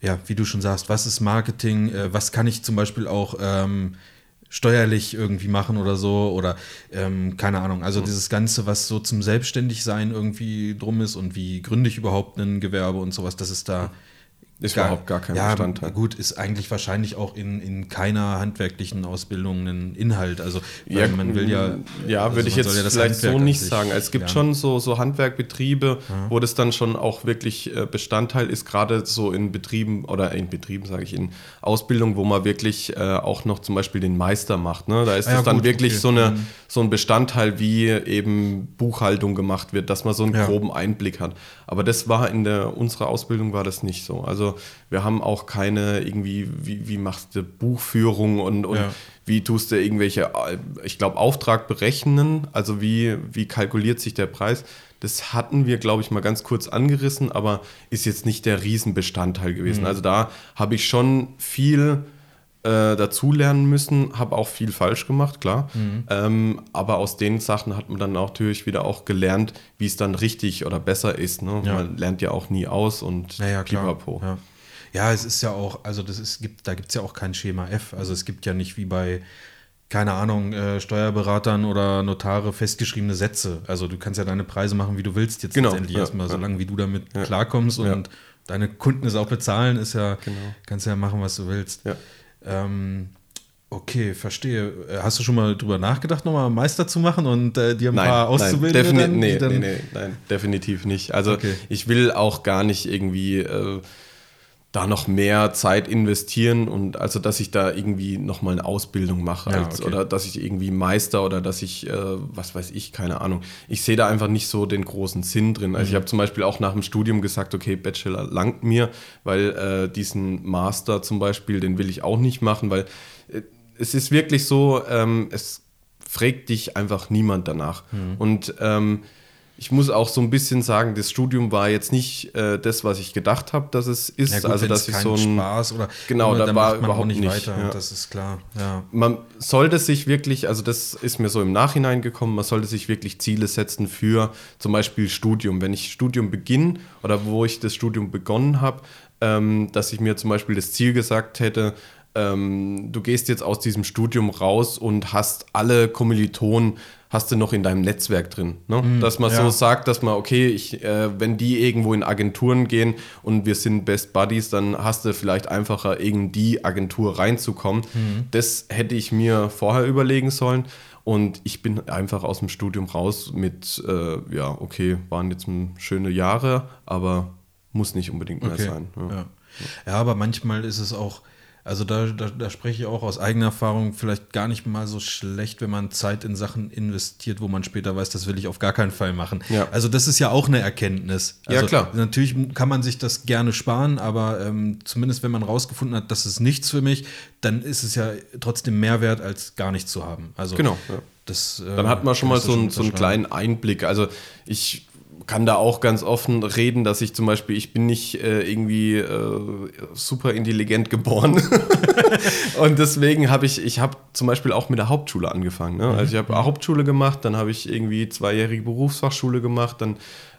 ja, wie du schon sagst, was ist Marketing, äh, was kann ich zum Beispiel auch ähm, steuerlich irgendwie machen oder so oder ähm, keine Ahnung. Also mhm. dieses Ganze, was so zum Selbstständigsein irgendwie drum ist und wie gründe ich überhaupt ein Gewerbe und sowas, das ist da ist gar, überhaupt gar kein ja, Bestandteil. Gut, ist eigentlich wahrscheinlich auch in, in keiner handwerklichen Ausbildung ein Inhalt. Also ja, man will ja. Ja, also würde ich jetzt ja vielleicht Handwerk so nicht sagen. Es gibt ja. schon so, so Handwerkbetriebe, wo das dann schon auch wirklich äh, Bestandteil ist, gerade so in Betrieben oder in Betrieben, sage ich, in Ausbildung, wo man wirklich äh, auch noch zum Beispiel den Meister macht. Ne? Da ist ah, das dann gut, wirklich okay. so, eine, mhm. so ein Bestandteil, wie eben Buchhaltung gemacht wird, dass man so einen groben Einblick hat. Aber das war in der unserer Ausbildung war das nicht so. Also wir haben auch keine irgendwie, wie, wie machst du Buchführung und, und ja. wie tust du irgendwelche, ich glaube, Auftrag berechnen, also wie, wie kalkuliert sich der Preis. Das hatten wir, glaube ich, mal ganz kurz angerissen, aber ist jetzt nicht der Riesenbestandteil gewesen. Mhm. Also da habe ich schon viel äh, dazulernen müssen, habe auch viel falsch gemacht, klar. Mhm. Ähm, aber aus den Sachen hat man dann natürlich wieder auch gelernt, wie es dann richtig oder besser ist. Ne? Ja. Man lernt ja auch nie aus und naja, pipapo. Ja. ja, es ist ja auch, also das ist, gibt, da gibt es ja auch kein Schema F. Also es gibt ja nicht wie bei keine Ahnung, äh, Steuerberatern oder Notare festgeschriebene Sätze. Also du kannst ja deine Preise machen, wie du willst, jetzt genau, letztendlich ja, erstmal, ja. solange wie du damit klarkommst und deine Kunden es auch bezahlen, ist ja, genau. kannst ja machen, was du willst. Ja. Ähm, okay, verstehe. Äh, hast du schon mal drüber nachgedacht, nochmal Meister zu machen und äh, dir ein nein, paar Auszubildende? Nein, defini dann, nee, nee, nee, nein, definitiv nicht. Also okay. ich will auch gar nicht irgendwie äh, da noch mehr Zeit investieren und also dass ich da irgendwie noch mal eine Ausbildung mache ja, als, okay. oder dass ich irgendwie Meister oder dass ich äh, was weiß ich keine Ahnung ich sehe da einfach nicht so den großen Sinn drin also mhm. ich habe zum Beispiel auch nach dem Studium gesagt okay Bachelor langt mir weil äh, diesen Master zum Beispiel den will ich auch nicht machen weil äh, es ist wirklich so ähm, es fragt dich einfach niemand danach mhm. und ähm, ich muss auch so ein bisschen sagen, das Studium war jetzt nicht äh, das, was ich gedacht habe, dass es ist. Ja, gut, also dass ich so ein Spaß oder genau, da war überhaupt nicht, weiter. Ja. Das ist klar. Ja. Man sollte sich wirklich, also das ist mir so im Nachhinein gekommen, man sollte sich wirklich Ziele setzen für zum Beispiel Studium. Wenn ich Studium beginne oder wo ich das Studium begonnen habe, ähm, dass ich mir zum Beispiel das Ziel gesagt hätte, ähm, du gehst jetzt aus diesem Studium raus und hast alle Kommilitonen hast du noch in deinem Netzwerk drin. Ne? Mhm, dass man ja. so sagt, dass man, okay, ich, äh, wenn die irgendwo in Agenturen gehen und wir sind Best Buddies, dann hast du vielleicht einfacher, in die Agentur reinzukommen. Mhm. Das hätte ich mir vorher überlegen sollen. Und ich bin einfach aus dem Studium raus mit, äh, ja, okay, waren jetzt schöne Jahre, aber muss nicht unbedingt mehr okay. sein. Ja. Ja. ja, aber manchmal ist es auch also da, da, da, spreche ich auch aus eigener Erfahrung, vielleicht gar nicht mal so schlecht, wenn man Zeit in Sachen investiert, wo man später weiß, das will ich auf gar keinen Fall machen. Ja. Also das ist ja auch eine Erkenntnis. Also ja, klar. Natürlich kann man sich das gerne sparen, aber ähm, zumindest wenn man rausgefunden hat, das ist nichts für mich, dann ist es ja trotzdem mehr wert, als gar nichts zu haben. Also genau. Ja. Das, äh, dann hat man schon mal so, ein, so einen kleinen Einblick. Also ich kann da auch ganz offen reden, dass ich zum Beispiel, ich bin nicht äh, irgendwie äh, super intelligent geboren. und deswegen habe ich, ich habe zum Beispiel auch mit der Hauptschule angefangen. Ne? Also ich habe mhm. Hauptschule gemacht, dann habe ich irgendwie zweijährige Berufsfachschule gemacht, dann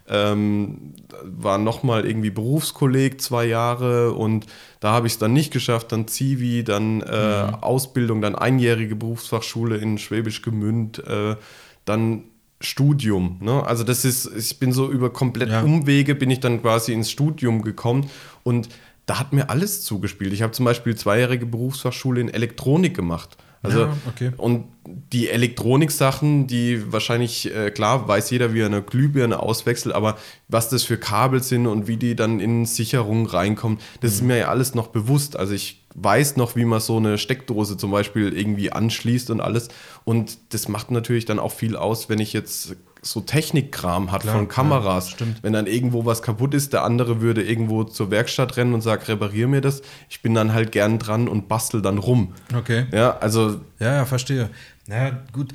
ähm, war nochmal irgendwie Berufskolleg zwei Jahre und da habe ich es dann nicht geschafft, dann Zivi, dann äh, mhm. Ausbildung, dann einjährige Berufsfachschule in Schwäbisch Gemünd, äh, dann Studium. Ne? Also das ist, ich bin so über komplett ja. Umwege, bin ich dann quasi ins Studium gekommen und da hat mir alles zugespielt. Ich habe zum Beispiel zweijährige Berufsfachschule in Elektronik gemacht. Also, ja, okay. Und die Elektronik-Sachen, die wahrscheinlich, äh, klar, weiß jeder, wie er eine Glühbirne auswechselt, aber was das für Kabel sind und wie die dann in Sicherungen reinkommen, das mhm. ist mir ja alles noch bewusst. Also ich weiß noch, wie man so eine Steckdose zum Beispiel irgendwie anschließt und alles. Und das macht natürlich dann auch viel aus, wenn ich jetzt so Technikkram hat Klar, von Kameras. Ja, Wenn dann irgendwo was kaputt ist, der andere würde irgendwo zur Werkstatt rennen und sagt, reparier mir das. Ich bin dann halt gern dran und bastel dann rum. Okay. Ja, also. Ja, ja, verstehe. Naja, gut,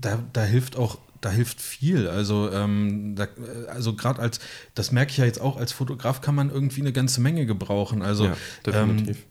da, da hilft auch da hilft viel. Also, ähm, da, also gerade als, das merke ich ja jetzt auch, als Fotograf kann man irgendwie eine ganze Menge gebrauchen. Also, ja, definitiv. Ähm,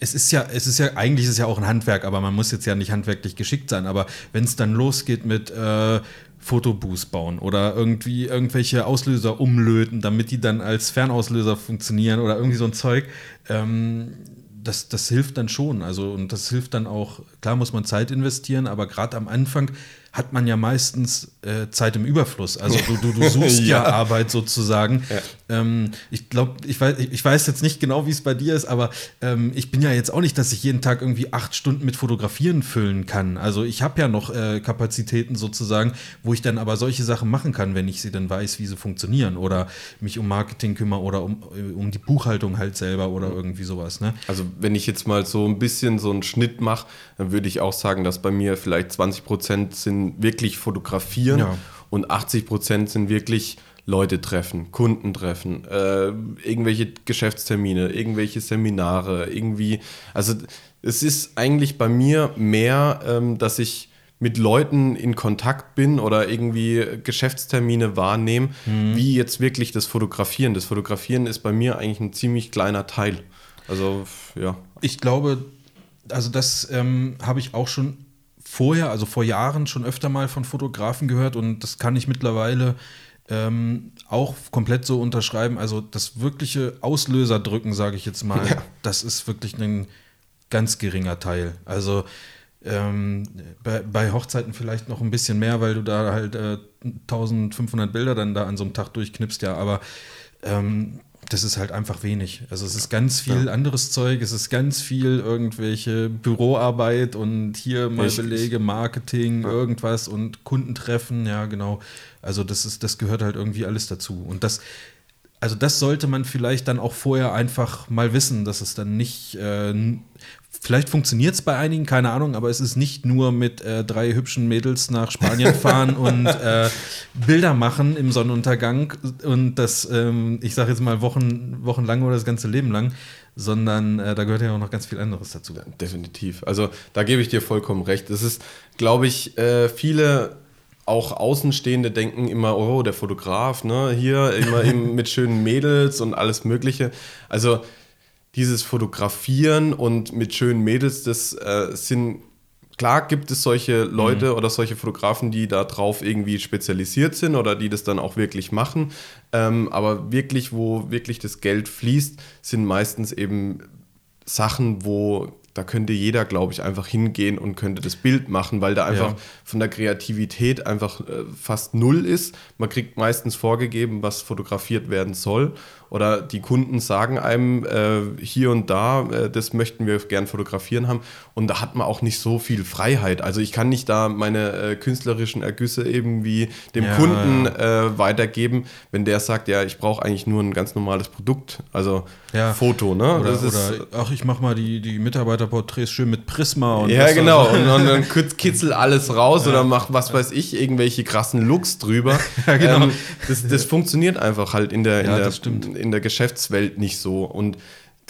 es ist ja, es ist ja, eigentlich ist es ja auch ein Handwerk, aber man muss jetzt ja nicht handwerklich geschickt sein. Aber wenn es dann losgeht mit äh, Fotoboost bauen oder irgendwie irgendwelche Auslöser umlöten, damit die dann als Fernauslöser funktionieren oder irgendwie so ein Zeug, ähm, das, das hilft dann schon. Also, und das hilft dann auch, klar muss man Zeit investieren, aber gerade am Anfang hat man ja meistens äh, Zeit im Überfluss. Also du, du, du suchst ja. ja. Arbeit sozusagen. Ja. Ähm, ich glaube, ich weiß, ich weiß jetzt nicht genau, wie es bei dir ist, aber ähm, ich bin ja jetzt auch nicht, dass ich jeden Tag irgendwie acht Stunden mit Fotografieren füllen kann. Also ich habe ja noch äh, Kapazitäten sozusagen, wo ich dann aber solche Sachen machen kann, wenn ich sie dann weiß, wie sie funktionieren oder mich um Marketing kümmere oder um, äh, um die Buchhaltung halt selber oder irgendwie sowas. Ne? Also wenn ich jetzt mal so ein bisschen so einen Schnitt mache, dann würde ich auch sagen, dass bei mir vielleicht 20 Prozent sind wirklich fotografieren ja. und 80 Prozent sind wirklich Leute treffen, Kunden treffen, äh, irgendwelche Geschäftstermine, irgendwelche Seminare, irgendwie. Also es ist eigentlich bei mir mehr, ähm, dass ich mit Leuten in Kontakt bin oder irgendwie Geschäftstermine wahrnehme, mhm. wie jetzt wirklich das Fotografieren. Das Fotografieren ist bei mir eigentlich ein ziemlich kleiner Teil. Also ja. Ich glaube, also das ähm, habe ich auch schon vorher, also vor Jahren schon öfter mal von Fotografen gehört und das kann ich mittlerweile ähm, auch komplett so unterschreiben. Also das wirkliche Auslöser drücken, sage ich jetzt mal, ja. das ist wirklich ein ganz geringer Teil. Also ähm, bei, bei, Hochzeiten vielleicht noch ein bisschen mehr, weil du da halt äh, 1500 Bilder dann da an so einem Tag durchknipst, ja, aber ähm, das ist halt einfach wenig. Also es ist ganz viel ja. anderes Zeug, es ist ganz viel irgendwelche Büroarbeit und hier mal Richtig. Belege, Marketing, ja. irgendwas und Kundentreffen, ja genau. Also das ist, das gehört halt irgendwie alles dazu. Und das, also das sollte man vielleicht dann auch vorher einfach mal wissen, dass es dann nicht äh, Vielleicht funktioniert es bei einigen, keine Ahnung, aber es ist nicht nur mit äh, drei hübschen Mädels nach Spanien fahren und äh, Bilder machen im Sonnenuntergang und das, ähm, ich sage jetzt mal, Wochen, wochenlang oder das ganze Leben lang, sondern äh, da gehört ja auch noch ganz viel anderes dazu. Ja, definitiv. Also da gebe ich dir vollkommen recht. Es ist, glaube ich, äh, viele auch Außenstehende denken immer, oh, der Fotograf, ne, hier immer mit schönen Mädels und alles Mögliche. Also dieses Fotografieren und mit schönen Mädels, das äh, sind klar gibt es solche Leute mhm. oder solche Fotografen, die da drauf irgendwie spezialisiert sind oder die das dann auch wirklich machen. Ähm, aber wirklich, wo wirklich das Geld fließt, sind meistens eben Sachen, wo da könnte jeder, glaube ich, einfach hingehen und könnte das Bild machen, weil da einfach ja. von der Kreativität einfach äh, fast null ist. Man kriegt meistens vorgegeben, was fotografiert werden soll oder die Kunden sagen einem äh, hier und da, äh, das möchten wir gern fotografieren haben und da hat man auch nicht so viel Freiheit. Also ich kann nicht da meine äh, künstlerischen Ergüsse irgendwie dem ja, Kunden ja. Äh, weitergeben, wenn der sagt, ja, ich brauche eigentlich nur ein ganz normales Produkt, also ja. Foto, ne? Oder, oder ach, ich mache mal die, die Mitarbeiterporträts schön mit Prisma und Ja, genau, und, und, dann kitzel alles raus oder mach was weiß ich, irgendwelche krassen Looks drüber. ja, genau. Ähm, das, das funktioniert einfach halt in der, in der in der Geschäftswelt nicht so. Und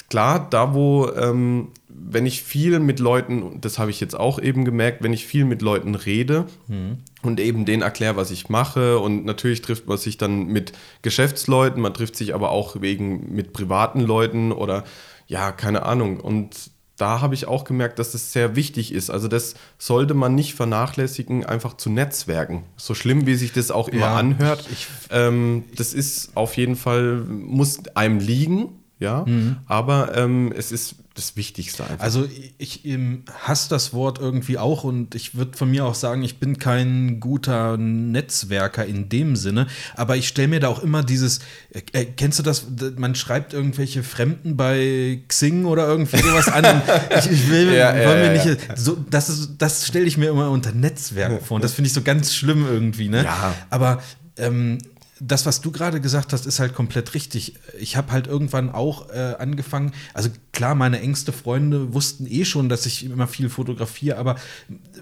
klar, da wo, ähm, wenn ich viel mit Leuten, das habe ich jetzt auch eben gemerkt, wenn ich viel mit Leuten rede mhm. und eben denen erkläre, was ich mache und natürlich trifft man sich dann mit Geschäftsleuten, man trifft sich aber auch wegen mit privaten Leuten oder ja, keine Ahnung. Und da habe ich auch gemerkt, dass das sehr wichtig ist. Also das sollte man nicht vernachlässigen, einfach zu netzwerken. So schlimm, wie sich das auch immer ja, anhört. Ich, ähm, das ist auf jeden Fall, muss einem liegen, ja, mhm. aber ähm, es ist das Wichtigste einfach. Also ich ähm, hasse das Wort irgendwie auch und ich würde von mir auch sagen, ich bin kein guter Netzwerker in dem Sinne, aber ich stelle mir da auch immer dieses, äh, äh kennst du das, man schreibt irgendwelche Fremden bei Xing oder irgendwie sowas an. ich, ich, will, ja, ja, mir ja, nicht, so, das, das stelle ich mir immer unter Netzwerk vor und das finde ich so ganz schlimm irgendwie, ne? Ja. Aber ähm, das, was du gerade gesagt hast, ist halt komplett richtig. Ich habe halt irgendwann auch äh, angefangen, also klar, meine engste Freunde wussten eh schon, dass ich immer viel fotografiere, aber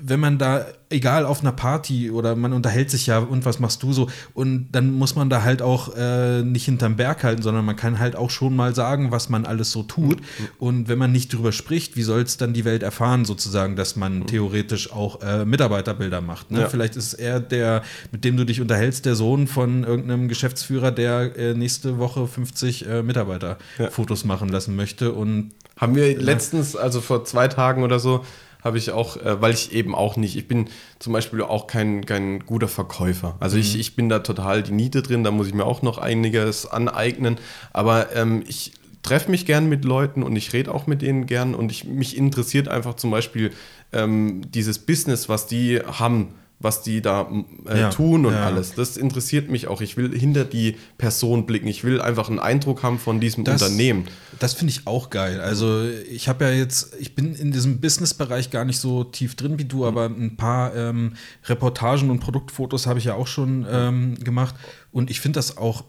wenn man da egal auf einer Party oder man unterhält sich ja und was machst du so und dann muss man da halt auch äh, nicht hinterm Berg halten, sondern man kann halt auch schon mal sagen, was man alles so tut mhm. und wenn man nicht drüber spricht, wie soll es dann die Welt erfahren sozusagen, dass man mhm. theoretisch auch äh, Mitarbeiterbilder macht. Ne? Ja. Vielleicht ist er der, mit dem du dich unterhältst, der Sohn von irgendeinem Geschäftsführer, der äh, nächste Woche 50 äh, Mitarbeiterfotos ja. machen lassen möchte und haben wir letztens, also vor zwei Tagen oder so, habe ich auch, äh, weil ich eben auch nicht, ich bin zum Beispiel auch kein, kein guter Verkäufer. Also mhm. ich, ich bin da total die Niete drin, da muss ich mir auch noch einiges aneignen. Aber ähm, ich treffe mich gern mit Leuten und ich rede auch mit denen gern und ich, mich interessiert einfach zum Beispiel ähm, dieses Business, was die haben was die da äh, ja, tun und ja. alles. Das interessiert mich auch. Ich will hinter die Person blicken. Ich will einfach einen Eindruck haben von diesem das, Unternehmen. Das finde ich auch geil. Also ich habe ja jetzt, ich bin in diesem Business-Bereich gar nicht so tief drin wie du, mhm. aber ein paar ähm, Reportagen und Produktfotos habe ich ja auch schon ähm, gemacht. Und ich finde das auch,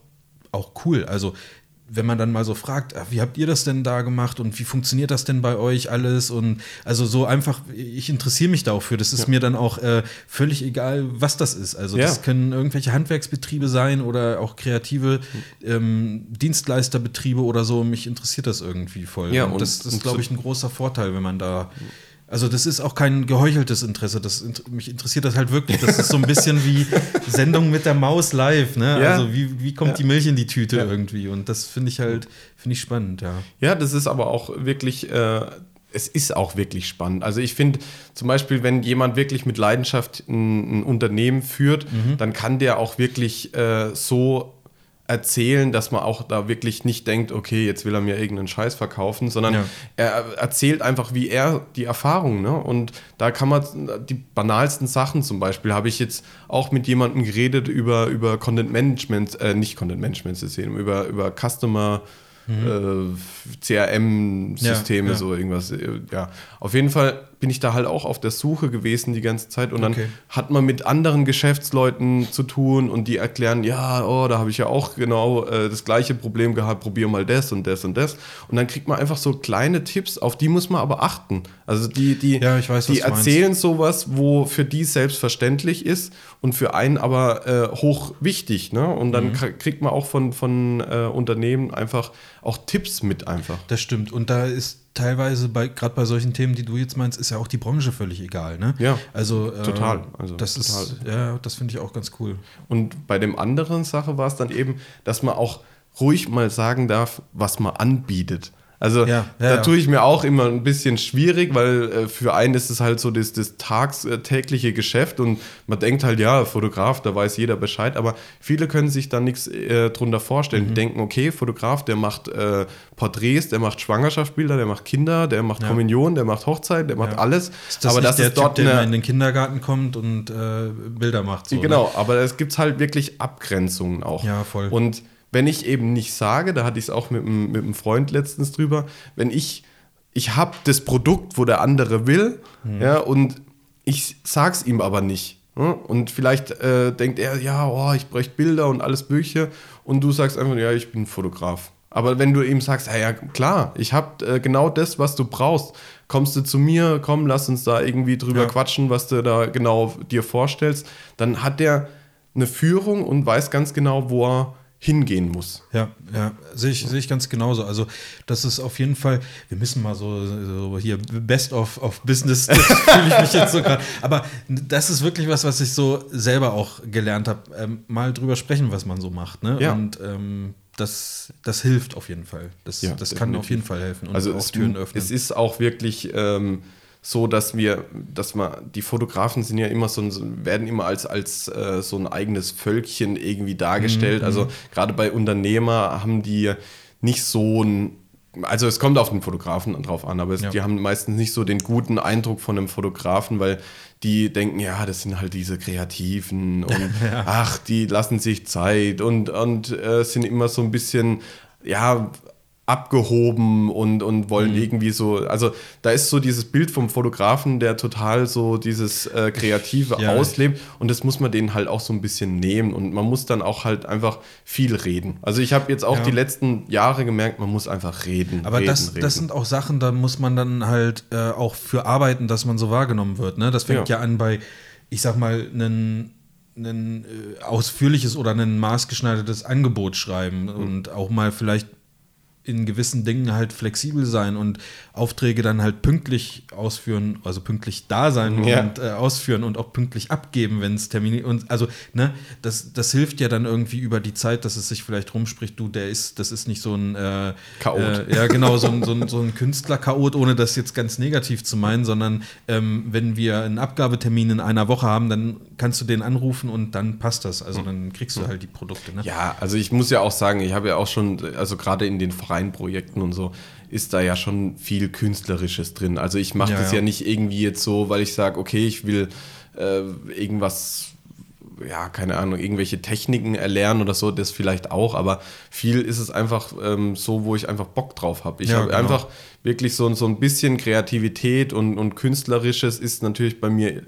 auch cool. Also wenn man dann mal so fragt, ach, wie habt ihr das denn da gemacht und wie funktioniert das denn bei euch alles? Und also so einfach, ich interessiere mich dafür. Das ist ja. mir dann auch äh, völlig egal, was das ist. Also ja. das können irgendwelche Handwerksbetriebe sein oder auch kreative ähm, Dienstleisterbetriebe oder so. Mich interessiert das irgendwie voll. Ja, und, und das, das ist, glaube ich, ein großer Vorteil, wenn man da also das ist auch kein geheucheltes Interesse. Das, mich interessiert das halt wirklich. Das ist so ein bisschen wie Sendung mit der Maus live. Ne? Ja. Also wie, wie kommt ja. die Milch in die Tüte ja. irgendwie? Und das finde ich halt finde ich spannend. Ja. ja, das ist aber auch wirklich. Äh, es ist auch wirklich spannend. Also ich finde zum Beispiel, wenn jemand wirklich mit Leidenschaft ein, ein Unternehmen führt, mhm. dann kann der auch wirklich äh, so erzählen, dass man auch da wirklich nicht denkt, okay, jetzt will er mir irgendeinen Scheiß verkaufen, sondern ja. er erzählt einfach, wie er die Erfahrung, ne? Und da kann man die banalsten Sachen zum Beispiel, habe ich jetzt auch mit jemandem geredet über, über Content Management, äh, nicht Content Management System, über, über Customer mhm. äh, CRM-Systeme, ja, ja. so irgendwas. Ja, auf jeden Fall bin ich da halt auch auf der Suche gewesen die ganze Zeit und dann okay. hat man mit anderen Geschäftsleuten zu tun und die erklären, ja, oh, da habe ich ja auch genau äh, das gleiche Problem gehabt, probier mal das und das und das und dann kriegt man einfach so kleine Tipps, auf die muss man aber achten. Also die, die, ja, weiß, die erzählen meinst. sowas, wo für die selbstverständlich ist und für einen aber äh, hoch wichtig. Ne? Und dann mhm. kriegt man auch von, von äh, Unternehmen einfach auch Tipps mit einfach. Das stimmt. Und da ist teilweise bei gerade bei solchen Themen, die du jetzt meinst, ist ja auch die Branche völlig egal, ne? Ja. Also äh, total. Also das total. ist ja, das finde ich auch ganz cool. Und bei dem anderen Sache war es dann eben, dass man auch ruhig mal sagen darf, was man anbietet. Also ja, ja, da ja. tue ich mir auch immer ein bisschen schwierig, weil äh, für einen ist es halt so das, das tagtägliche Geschäft und man denkt halt, ja, Fotograf, da weiß jeder Bescheid, aber viele können sich da nichts äh, drunter vorstellen. Mhm. Die denken, okay, Fotograf, der macht äh, Porträts, der macht Schwangerschaftsbilder, der macht Kinder, der macht Kommunion, der macht Hochzeit, der macht alles. Ist das aber das der ist dort typ, der in den Kindergarten kommt und äh, Bilder macht. So, genau, ne? aber es gibt halt wirklich Abgrenzungen auch. Ja, voll. Und wenn ich eben nicht sage, da hatte ich es auch mit, mit einem Freund letztens drüber, wenn ich, ich habe das Produkt, wo der andere will, mhm. ja, und ich sag's ihm aber nicht. Ja, und vielleicht äh, denkt er, ja, oh, ich bräuchte Bilder und alles Mögliche, und du sagst einfach, ja, ich bin Fotograf. Aber wenn du ihm sagst, ja, ja klar, ich habe äh, genau das, was du brauchst, kommst du zu mir, komm, lass uns da irgendwie drüber ja. quatschen, was du da genau dir vorstellst, dann hat der eine Führung und weiß ganz genau, wo er hingehen muss. Ja, ja, sehe ich, sehe ich ganz genauso. Also, das ist auf jeden Fall, wir müssen mal so, so hier Best of, of Business, fühle ich mich jetzt so gerade. Aber das ist wirklich was, was ich so selber auch gelernt habe. Ähm, mal drüber sprechen, was man so macht. Ne? Ja. Und ähm, das, das hilft auf jeden Fall. Das, ja, das kann auf jeden Fall helfen und also auch es, Türen öffnen. Es ist auch wirklich. Ähm, so, dass wir, dass man, die Fotografen sind ja immer so, werden immer als, als äh, so ein eigenes Völkchen irgendwie dargestellt. Mhm. Also gerade bei Unternehmer haben die nicht so ein also es kommt auf den Fotografen drauf an, aber es, ja. die haben meistens nicht so den guten Eindruck von einem Fotografen, weil die denken, ja, das sind halt diese Kreativen und ja. ach, die lassen sich Zeit und, und äh, sind immer so ein bisschen, ja, abgehoben und, und wollen mhm. irgendwie so, also da ist so dieses Bild vom Fotografen, der total so dieses äh, Kreative ja. auslebt und das muss man denen halt auch so ein bisschen nehmen und man muss dann auch halt einfach viel reden. Also ich habe jetzt auch ja. die letzten Jahre gemerkt, man muss einfach reden. Aber reden, das, reden. das sind auch Sachen, da muss man dann halt äh, auch für arbeiten, dass man so wahrgenommen wird. Ne? Das fängt ja, ja an bei ich sag mal, ein, ein äh, ausführliches oder ein maßgeschneidertes Angebot schreiben mhm. und auch mal vielleicht in gewissen Dingen halt flexibel sein und Aufträge dann halt pünktlich ausführen, also pünktlich da sein ja. und äh, ausführen und auch pünktlich abgeben, wenn es Termine und also ne, das, das hilft ja dann irgendwie über die Zeit, dass es sich vielleicht rumspricht, du, der ist, das ist nicht so ein äh, Chaot. Äh, ja, genau, so ein, so ein, so ein Künstler-Chaot, ohne das jetzt ganz negativ zu meinen, sondern ähm, wenn wir einen Abgabetermin in einer Woche haben, dann kannst du den anrufen und dann passt das. Also dann kriegst du halt die Produkte. Ne? Ja, also ich muss ja auch sagen, ich habe ja auch schon, also gerade in den freien Projekten und so, ist da ja schon viel Künstlerisches drin. Also ich mache ja, das ja. ja. nicht irgendwie jetzt so, weil ich sage, okay, ich will äh, irgendwas, ja, keine Ahnung, irgendwelche Techniken erlernen oder so, das vielleicht auch, aber viel ist es einfach ähm, so, wo ich einfach Bock drauf habe. Ich ja, habe genau. einfach wirklich so, so ein bisschen Kreativität und, und Künstlerisches ist natürlich bei mir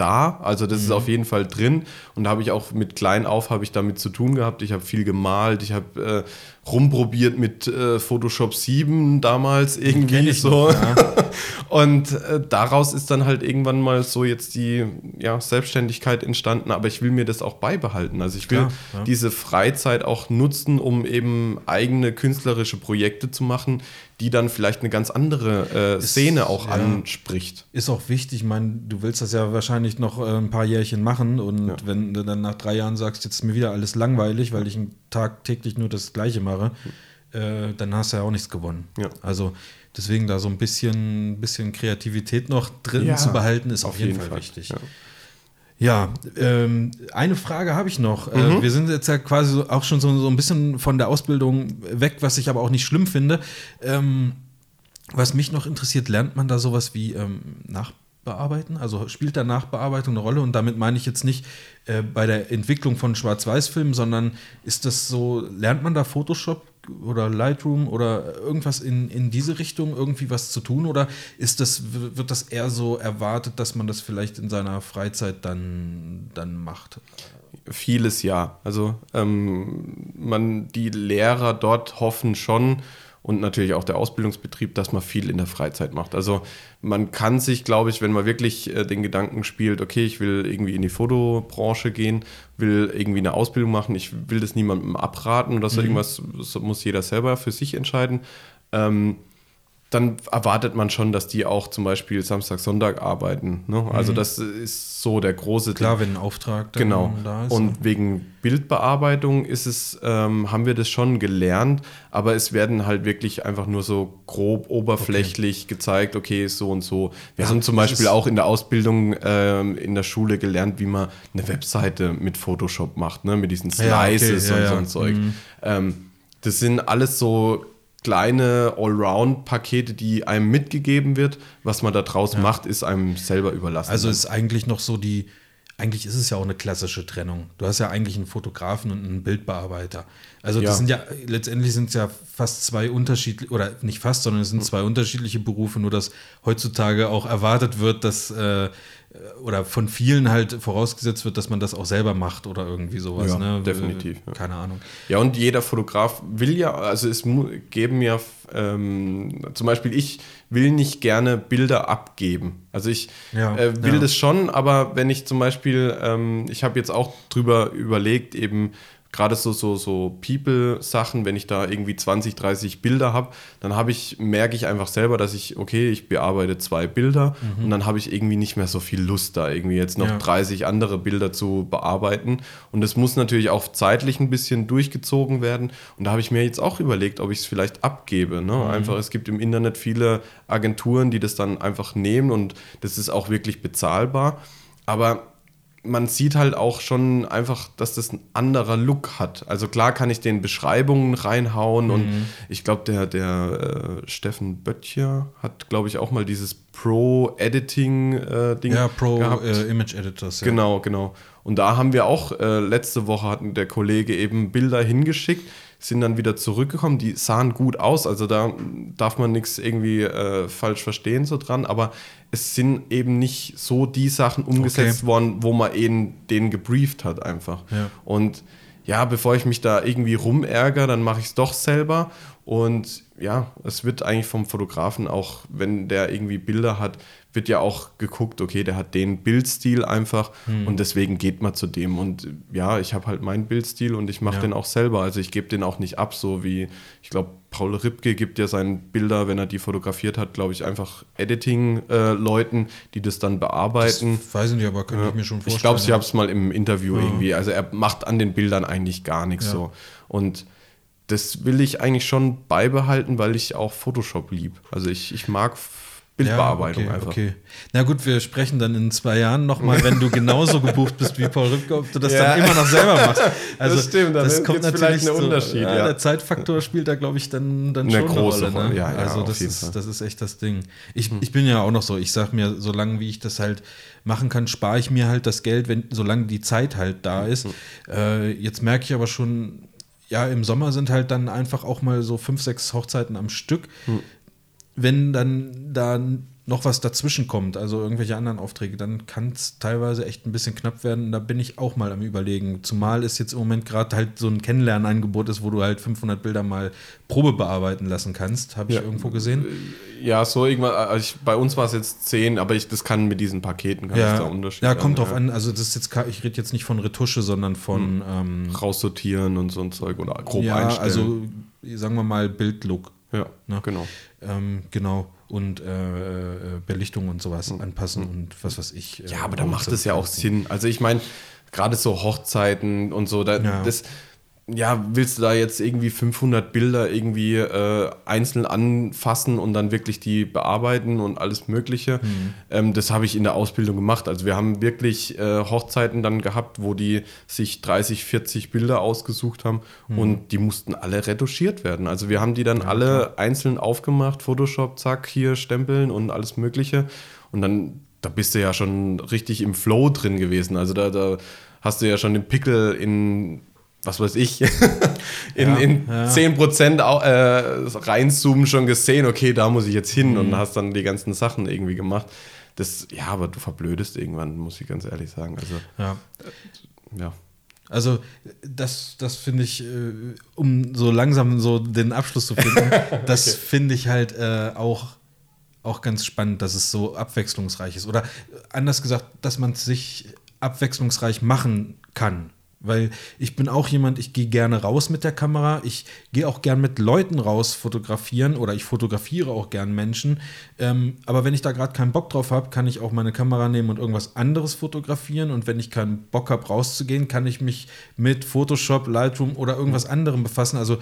da. Also das mhm. ist auf jeden Fall drin. Und da habe ich auch mit klein auf habe ich damit zu tun gehabt. Ich habe viel gemalt, ich habe äh, rumprobiert mit äh, Photoshop 7 damals irgendwie so. Noch, ja. und äh, daraus ist dann halt irgendwann mal so jetzt die ja, Selbstständigkeit entstanden. Aber ich will mir das auch beibehalten. Also ich will Klar, ja. diese Freizeit auch nutzen, um eben eigene künstlerische Projekte zu machen, die dann vielleicht eine ganz andere äh, Szene auch anspricht. Ist auch wichtig, ich meine, du willst das ja wahrscheinlich noch äh, ein paar Jährchen machen und wenn du dann nach drei Jahren sagst, jetzt ist mir wieder alles langweilig, weil ich einen Tag täglich nur das Gleiche mache, äh, dann hast du ja auch nichts gewonnen. Ja. Also deswegen da so ein bisschen, bisschen Kreativität noch drin zu behalten, ist auf, auf jeden, jeden, Fall, Fall. wichtig. Ja, ähm, eine Frage habe ich noch. Äh, mhm. Äh, wir sind jetzt ja quasi so, auch schon so, so ein bisschen von der Ausbildung weg, was ich aber auch nicht schlimm finde. Ähm, was mich noch interessiert, lernt man da sowas wie ähm, Nachbearbeiten? Also spielt da Nachbearbeitung eine Rolle? Und damit meine ich jetzt nicht äh, bei der Entwicklung von Schwarz-Weiß-Filmen, sondern ist das so, lernt man da Photoshop oder Lightroom oder irgendwas in, in diese Richtung irgendwie was zu tun? Oder ist das, wird das eher so erwartet, dass man das vielleicht in seiner Freizeit dann, dann macht? Vieles ja. Also ähm, man, die Lehrer dort hoffen schon, und natürlich auch der Ausbildungsbetrieb, dass man viel in der Freizeit macht. Also man kann sich, glaube ich, wenn man wirklich äh, den Gedanken spielt, okay, ich will irgendwie in die Fotobranche gehen, will irgendwie eine Ausbildung machen, ich will das niemandem abraten oder so mhm. irgendwas, das muss jeder selber für sich entscheiden. Ähm, dann erwartet man schon, dass die auch zum Beispiel Samstag, Sonntag arbeiten. Ne? Also mhm. das ist so der große Klar, wenn ein Auftrag genau. da ist. Und wegen Bildbearbeitung ist es, ähm, haben wir das schon gelernt, aber es werden halt wirklich einfach nur so grob oberflächlich okay. gezeigt, okay, so und so. Wir ja, haben zum Beispiel auch in der Ausbildung ähm, in der Schule gelernt, wie man eine Webseite mit Photoshop macht, ne? mit diesen Slices ja, okay. ja, und so ein Zeug. Mhm. Ähm, das sind alles so kleine Allround-Pakete, die einem mitgegeben wird. Was man da draus ja. macht, ist einem selber überlassen. Also ist eigentlich noch so die, eigentlich ist es ja auch eine klassische Trennung. Du hast ja eigentlich einen Fotografen und einen Bildbearbeiter. Also das ja. sind ja, letztendlich sind es ja fast zwei unterschiedliche, oder nicht fast, sondern es sind zwei unterschiedliche Berufe, nur dass heutzutage auch erwartet wird, dass äh, oder von vielen halt vorausgesetzt wird, dass man das auch selber macht oder irgendwie sowas. Ja, ne? definitiv. Ja. Keine Ahnung. Ja, und jeder Fotograf will ja, also es geben ja ähm, zum Beispiel ich will nicht gerne Bilder abgeben. Also ich ja, äh, will das schon, aber wenn ich zum Beispiel, ähm, ich habe jetzt auch drüber überlegt, eben gerade so, so, so People-Sachen, wenn ich da irgendwie 20, 30 Bilder habe, dann habe ich, merke ich einfach selber, dass ich, okay, ich bearbeite zwei Bilder mhm. und dann habe ich irgendwie nicht mehr so viel Lust, da irgendwie jetzt noch ja. 30 andere Bilder zu bearbeiten. Und das muss natürlich auch zeitlich ein bisschen durchgezogen werden. Und da habe ich mir jetzt auch überlegt, ob ich es vielleicht abgebe. Ne? Mhm. Einfach, es gibt im Internet viele Agenturen, die das dann einfach nehmen und das ist auch wirklich bezahlbar. Aber man sieht halt auch schon einfach, dass das ein anderer Look hat. Also klar kann ich den Beschreibungen reinhauen mhm. und ich glaube, der, der äh, Steffen Böttcher hat, glaube ich, auch mal dieses Pro-Editing-Ding. Äh, ja, Pro-Image-Editors. Äh, ja. Genau, genau. Und da haben wir auch, äh, letzte Woche hatten der Kollege eben Bilder hingeschickt sind dann wieder zurückgekommen. Die sahen gut aus, also da darf man nichts irgendwie äh, falsch verstehen so dran, aber es sind eben nicht so die Sachen umgesetzt okay. worden, wo man eben den gebrieft hat einfach. Ja. Und ja, bevor ich mich da irgendwie rumärgere, dann mache ich es doch selber Und ja, es wird eigentlich vom Fotografen auch, wenn der irgendwie Bilder hat, wird ja auch geguckt, okay, der hat den Bildstil einfach hm. und deswegen geht man zu dem. Und ja, ich habe halt meinen Bildstil und ich mache ja. den auch selber. Also ich gebe den auch nicht ab, so wie, ich glaube, Paul Ripke gibt ja seine Bilder, wenn er die fotografiert hat, glaube ich, einfach Editing-Leuten, äh, die das dann bearbeiten. Das weiß ich nicht, aber könnte ja. ich mir schon vorstellen. Ich glaube, ich habe es mal im Interview ja. irgendwie. Also er macht an den Bildern eigentlich gar nichts so. Und das will ich eigentlich schon beibehalten, weil ich auch Photoshop lieb. Also ich, ich mag Bildbearbeitung ja, okay, einfach. Okay. Na gut, wir sprechen dann in zwei Jahren nochmal, wenn du genauso gebucht bist wie Paul Rübke, ob du das ja. dann immer noch selber machst. Also, das stimmt, dann das kommt natürlich ein Unterschied. ja, Der Zeitfaktor spielt da, glaube ich, dann, dann eine schon große eine Rolle. Ne? Ja, also das ist, das ist echt das Ding. Ich, hm. ich bin ja auch noch so, ich sag mir, solange wie ich das halt machen kann, spare ich mir halt das Geld, wenn, solange die Zeit halt da ist. Mhm. Äh, jetzt merke ich aber schon, ja, im Sommer sind halt dann einfach auch mal so fünf, sechs Hochzeiten am Stück. Mhm. Wenn dann da noch was dazwischen kommt, also irgendwelche anderen Aufträge, dann kann es teilweise echt ein bisschen knapp werden. Da bin ich auch mal am Überlegen. Zumal es jetzt im Moment gerade halt so ein Kennenlernangebot ist, wo du halt 500 Bilder mal Probe bearbeiten lassen kannst. Habe ich ja. irgendwo gesehen? Ja, so irgendwann. Also ich, bei uns war es jetzt 10, aber ich, das kann mit diesen Paketen kann ja. da Unterschied Ja, kommt drauf ja. an. Also das ist jetzt, ich rede jetzt nicht von Retusche, sondern von hm. ähm, raussortieren und so ein Zeug oder grob ja, einstellen. Also sagen wir mal Bildlook. Ja, ne? genau. Ähm, genau und äh, äh, Belichtung und sowas mhm. anpassen und was weiß ich. Äh, ja, aber da macht es ja auch Sinn. Also ich meine, gerade so Hochzeiten und so, da, ja. das ja, willst du da jetzt irgendwie 500 Bilder irgendwie äh, einzeln anfassen und dann wirklich die bearbeiten und alles Mögliche? Mhm. Ähm, das habe ich in der Ausbildung gemacht. Also wir haben wirklich äh, Hochzeiten dann gehabt, wo die sich 30, 40 Bilder ausgesucht haben mhm. und die mussten alle retuschiert werden. Also wir haben die dann ja, alle klar. einzeln aufgemacht, Photoshop, zack, hier stempeln und alles Mögliche. Und dann, da bist du ja schon richtig im Flow drin gewesen. Also da, da hast du ja schon den Pickel in was weiß ich, in, ja, in ja. 10% äh, reinzoomen schon gesehen, okay, da muss ich jetzt hin mhm. und hast dann die ganzen Sachen irgendwie gemacht. Das, ja, aber du verblödest irgendwann, muss ich ganz ehrlich sagen. Also, ja. Äh, ja. Also, das, das finde ich, äh, um so langsam so den Abschluss zu finden, das okay. finde ich halt äh, auch, auch ganz spannend, dass es so abwechslungsreich ist. Oder anders gesagt, dass man es sich abwechslungsreich machen kann. Weil ich bin auch jemand, ich gehe gerne raus mit der Kamera. Ich gehe auch gern mit Leuten raus fotografieren oder ich fotografiere auch gern Menschen. Ähm, aber wenn ich da gerade keinen Bock drauf habe, kann ich auch meine Kamera nehmen und irgendwas anderes fotografieren. Und wenn ich keinen Bock habe, rauszugehen, kann ich mich mit Photoshop, Lightroom oder irgendwas anderem befassen. Also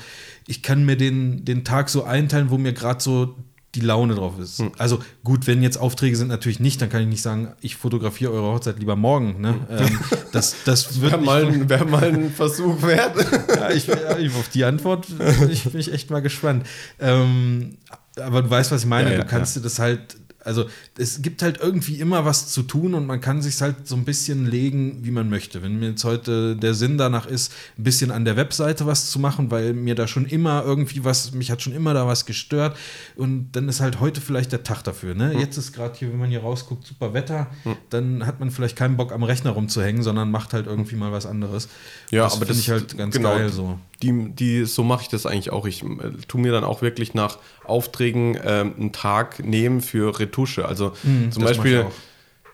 ich kann mir den, den Tag so einteilen, wo mir gerade so die Laune drauf ist. Hm. Also gut, wenn jetzt Aufträge sind, natürlich nicht, dann kann ich nicht sagen, ich fotografiere eure Hochzeit lieber morgen. Ne? Hm. Ähm, das das wäre mal, wär mal ein Versuch wert. ja, ich, auf die Antwort bin ich, bin ich echt mal gespannt. Ähm, aber du weißt, was ich meine. Ja, ja, du kannst dir das halt also es gibt halt irgendwie immer was zu tun und man kann sich halt so ein bisschen legen, wie man möchte. Wenn mir jetzt heute der Sinn danach ist, ein bisschen an der Webseite was zu machen, weil mir da schon immer irgendwie was, mich hat schon immer da was gestört und dann ist halt heute vielleicht der Tag dafür. Ne? Mhm. Jetzt ist gerade hier, wenn man hier rausguckt, super Wetter, mhm. dann hat man vielleicht keinen Bock am Rechner rumzuhängen, sondern macht halt irgendwie mal was anderes. Ja, das aber das finde ich halt ganz genau, geil so. Die, die, so mache ich das eigentlich auch. Ich äh, tue mir dann auch wirklich nach Aufträgen äh, einen Tag nehmen für Retusche. Also mhm, zum Beispiel,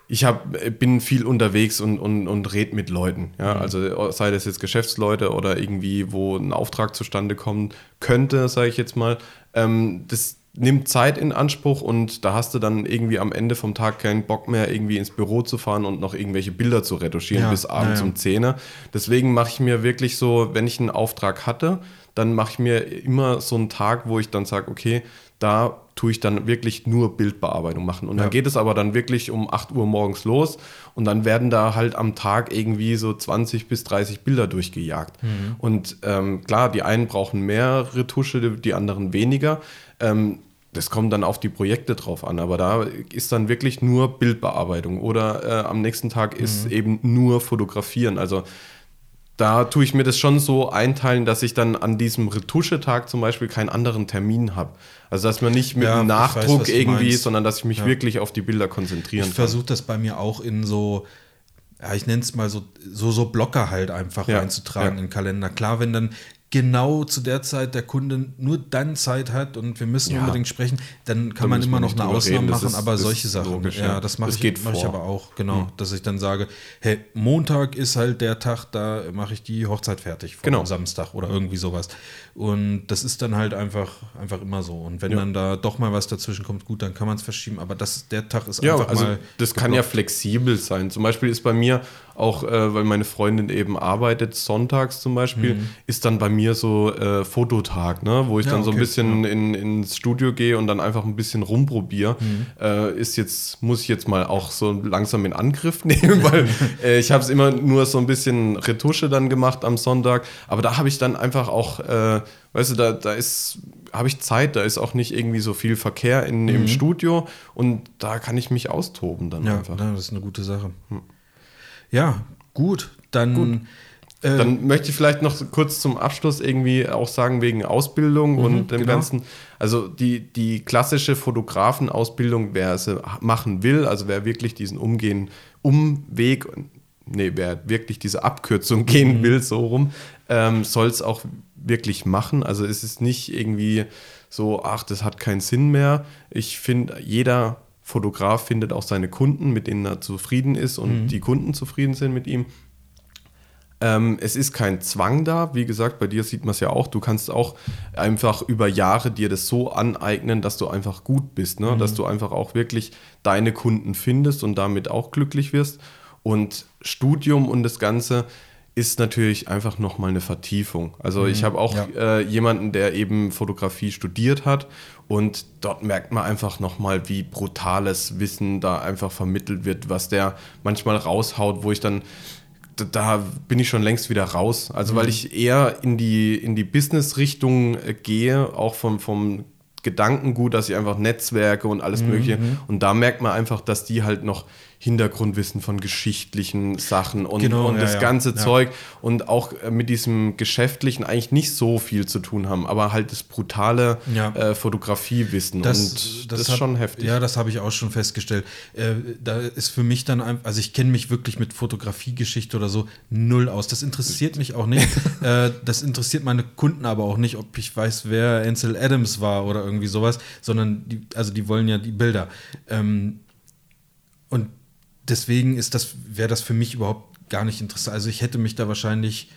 ich, ich hab, bin viel unterwegs und, und, und rede mit Leuten. Ja? Mhm. Also sei das jetzt Geschäftsleute oder irgendwie, wo ein Auftrag zustande kommen könnte, sage ich jetzt mal. Ähm, das nimmt Zeit in Anspruch und da hast du dann irgendwie am Ende vom Tag keinen Bock mehr, irgendwie ins Büro zu fahren und noch irgendwelche Bilder zu retuschieren ja, bis abends ja, um 10 Deswegen mache ich mir wirklich so, wenn ich einen Auftrag hatte, dann mache ich mir immer so einen Tag, wo ich dann sage, okay, da tue ich dann wirklich nur Bildbearbeitung machen. Und ja. dann geht es aber dann wirklich um 8 Uhr morgens los und dann werden da halt am Tag irgendwie so 20 bis 30 Bilder durchgejagt. Mhm. Und ähm, klar, die einen brauchen mehr Retusche, die anderen weniger. Ähm, das kommt dann auf die Projekte drauf an, aber da ist dann wirklich nur Bildbearbeitung oder äh, am nächsten Tag ist mhm. eben nur Fotografieren. Also da tue ich mir das schon so einteilen, dass ich dann an diesem Retuschetag zum Beispiel keinen anderen Termin habe. Also dass man nicht mit ja, Nachdruck weiß, irgendwie, sondern dass ich mich ja. wirklich auf die Bilder konzentrieren ich kann. Ich versuche das bei mir auch in so, ja, ich nenne es mal so, so, so Blocker halt einfach ja, reinzutragen ja. in den Kalender. Klar, wenn dann genau zu der Zeit der Kunde nur dann Zeit hat und wir müssen ja. unbedingt sprechen, dann kann da man immer noch eine Ausnahme machen, ist, aber solche Sachen, logisch, ja, das mache ich, mach ich aber auch, genau, mhm. dass ich dann sage, hey, Montag ist halt der Tag, da mache ich die Hochzeit fertig, vor genau. Samstag oder irgendwie sowas. Und das ist dann halt einfach, einfach immer so. Und wenn ja. dann da doch mal was dazwischen kommt, gut, dann kann man es verschieben, aber das, der Tag ist ja, einfach also mal. Das geblockt. kann ja flexibel sein. Zum Beispiel ist bei mir auch, äh, weil meine Freundin eben arbeitet, sonntags zum Beispiel, mhm. ist dann bei mir so äh, Fototag, ne? wo ich ja, dann so ein bisschen ja. in, ins Studio gehe und dann einfach ein bisschen rumprobiere. Mhm. Äh, ist jetzt, muss ich jetzt mal auch so langsam in Angriff nehmen, weil äh, ich habe es immer nur so ein bisschen Retusche dann gemacht am Sonntag. Aber da habe ich dann einfach auch, äh, weißt du, da, da ist, habe ich Zeit, da ist auch nicht irgendwie so viel Verkehr in, mhm. im Studio und da kann ich mich austoben dann ja, einfach. Ja, das ist eine gute Sache. Hm. Ja, gut, dann. Gut. Äh, Dann möchte ich vielleicht noch kurz zum Abschluss irgendwie auch sagen, wegen Ausbildung mhm, und dem genau. Ganzen. Also die, die klassische Fotografenausbildung, wer sie machen will, also wer wirklich diesen Umgehen, Umweg, nee, wer wirklich diese Abkürzung gehen mhm. will, so rum, ähm, soll es auch wirklich machen. Also es ist nicht irgendwie so, ach, das hat keinen Sinn mehr. Ich finde, jeder Fotograf findet auch seine Kunden, mit denen er zufrieden ist und mhm. die Kunden zufrieden sind mit ihm. Ähm, es ist kein Zwang da. Wie gesagt, bei dir sieht man es ja auch. Du kannst auch einfach über Jahre dir das so aneignen, dass du einfach gut bist. Ne? Mhm. Dass du einfach auch wirklich deine Kunden findest und damit auch glücklich wirst. Und Studium und das Ganze ist natürlich einfach nochmal eine Vertiefung. Also mhm. ich habe auch ja. äh, jemanden, der eben Fotografie studiert hat und dort merkt man einfach nochmal, wie brutales Wissen da einfach vermittelt wird, was der manchmal raushaut, wo ich dann da bin ich schon längst wieder raus. Also mhm. weil ich eher in die, in die Business-Richtung äh, gehe, auch vom, vom Gedankengut, dass ich einfach Netzwerke und alles mhm. Mögliche. Und da merkt man einfach, dass die halt noch Hintergrundwissen von geschichtlichen Sachen und, genau, und ja, das ganze ja. Zeug und auch äh, mit diesem Geschäftlichen eigentlich nicht so viel zu tun haben, aber halt das brutale ja. äh, Fotografiewissen das, und das, das ist schon heftig. Ja, das habe ich auch schon festgestellt. Äh, da ist für mich dann einfach, also ich kenne mich wirklich mit Fotografiegeschichte oder so null aus. Das interessiert mich auch nicht. äh, das interessiert meine Kunden aber auch nicht, ob ich weiß, wer Ansel Adams war oder irgendwie sowas, sondern die, also die wollen ja die Bilder. Ähm, und deswegen ist das, wäre das für mich überhaupt gar nicht interessant. Also ich hätte mich da wahrscheinlich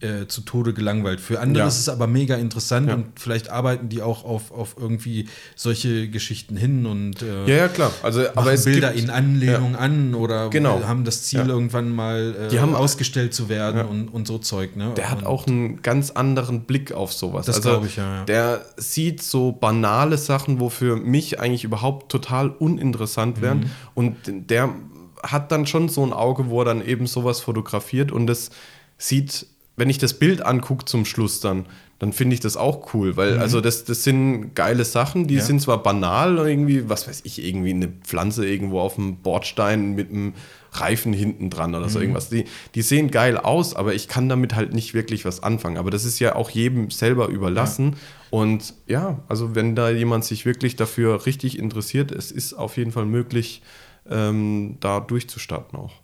äh, zu Tode gelangweilt. Für andere ja. ist es aber mega interessant ja. und vielleicht arbeiten die auch auf, auf irgendwie solche Geschichten hin und äh, ja, ja, klar. Also, aber es Bilder gibt, in Anlehnung ja. an oder genau. haben das Ziel, irgendwann mal äh, die haben, ausgestellt zu werden und, und so Zeug. Ne? Der hat auch einen ganz anderen Blick auf sowas. Das also, glaube ich, ja, Der sieht so banale Sachen, wo für mich eigentlich überhaupt total uninteressant wären. Mhm. Und der hat dann schon so ein Auge, wo er dann eben sowas fotografiert und das sieht wenn ich das Bild angucke zum Schluss dann, dann finde ich das auch cool, weil mhm. also das, das sind geile Sachen, die ja. sind zwar banal irgendwie, was weiß ich, irgendwie eine Pflanze irgendwo auf dem Bordstein mit einem Reifen hinten dran oder so mhm. irgendwas. Die, die sehen geil aus, aber ich kann damit halt nicht wirklich was anfangen. Aber das ist ja auch jedem selber überlassen. Ja. Und ja, also wenn da jemand sich wirklich dafür richtig interessiert, es ist auf jeden Fall möglich, ähm, da durchzustarten auch.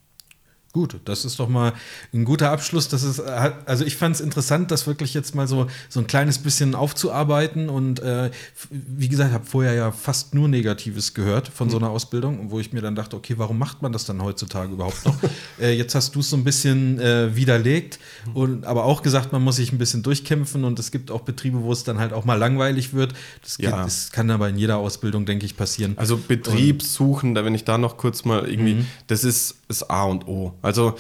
Gut, das ist doch mal ein guter Abschluss. Das ist, also ich fand es interessant, das wirklich jetzt mal so, so ein kleines bisschen aufzuarbeiten. Und äh, wie gesagt, ich habe vorher ja fast nur Negatives gehört von so einer Ausbildung, wo ich mir dann dachte, okay, warum macht man das dann heutzutage überhaupt noch? äh, jetzt hast du es so ein bisschen äh, widerlegt und aber auch gesagt, man muss sich ein bisschen durchkämpfen und es gibt auch Betriebe, wo es dann halt auch mal langweilig wird. Das, ja. gibt, das kann aber in jeder Ausbildung, denke ich, passieren. Also Betrieb suchen, da wenn ich da noch kurz mal irgendwie, mhm. das ist das A und O. Also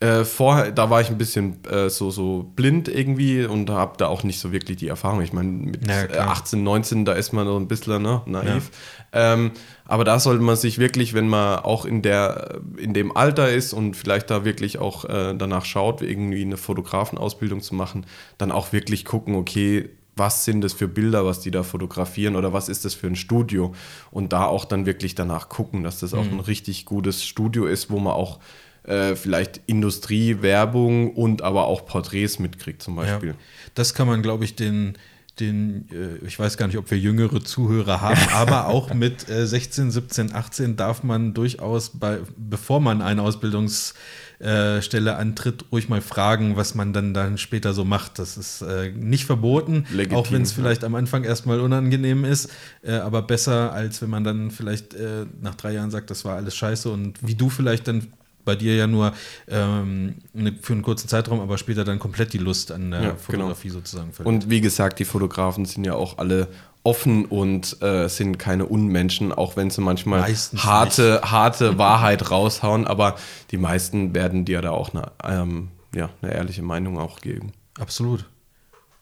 äh, vorher, da war ich ein bisschen äh, so, so blind irgendwie und habe da auch nicht so wirklich die Erfahrung. Ich meine, mit ja, 18, 19, da ist man so ein bisschen ne, naiv. Ja. Ähm, aber da sollte man sich wirklich, wenn man auch in, der, in dem Alter ist und vielleicht da wirklich auch äh, danach schaut, irgendwie eine Fotografenausbildung zu machen, dann auch wirklich gucken, okay, was sind das für Bilder, was die da fotografieren oder was ist das für ein Studio und da auch dann wirklich danach gucken, dass das mhm. auch ein richtig gutes Studio ist, wo man auch äh, vielleicht Industrie, Werbung und aber auch Porträts mitkriegt zum Beispiel. Ja, das kann man, glaube ich, den, den, äh, ich weiß gar nicht, ob wir jüngere Zuhörer haben, aber auch mit äh, 16, 17, 18 darf man durchaus, bei, bevor man eine Ausbildungsstelle antritt, ruhig mal fragen, was man dann, dann später so macht. Das ist äh, nicht verboten, Legitim, auch wenn es vielleicht am Anfang erstmal unangenehm ist, äh, aber besser, als wenn man dann vielleicht äh, nach drei Jahren sagt, das war alles scheiße und wie du vielleicht dann bei dir ja nur ähm, ne, für einen kurzen Zeitraum, aber später dann komplett die Lust an der ja, genau. Fotografie genau. sozusagen verliert. Und wie gesagt, die Fotografen sind ja auch alle offen und äh, sind keine Unmenschen, auch wenn sie manchmal Meistens harte, harte Wahrheit raushauen, aber die meisten werden dir da auch eine, ähm, ja, eine ehrliche Meinung auch geben. Absolut.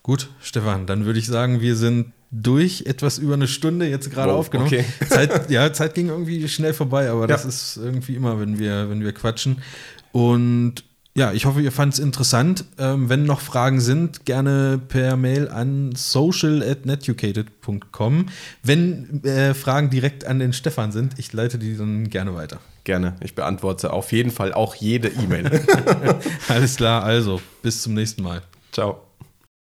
Gut, Stefan, dann würde ich sagen, wir sind durch etwas über eine Stunde jetzt gerade wow, aufgenommen. Okay. Zeit, ja, Zeit ging irgendwie schnell vorbei, aber ja. das ist irgendwie immer, wenn wir, wenn wir quatschen. Und ja, ich hoffe, ihr fand es interessant. Ähm, wenn noch Fragen sind, gerne per Mail an social.netucated.com. Wenn äh, Fragen direkt an den Stefan sind, ich leite die dann gerne weiter. Gerne. Ich beantworte auf jeden Fall auch jede E-Mail. Alles klar, also bis zum nächsten Mal. Ciao.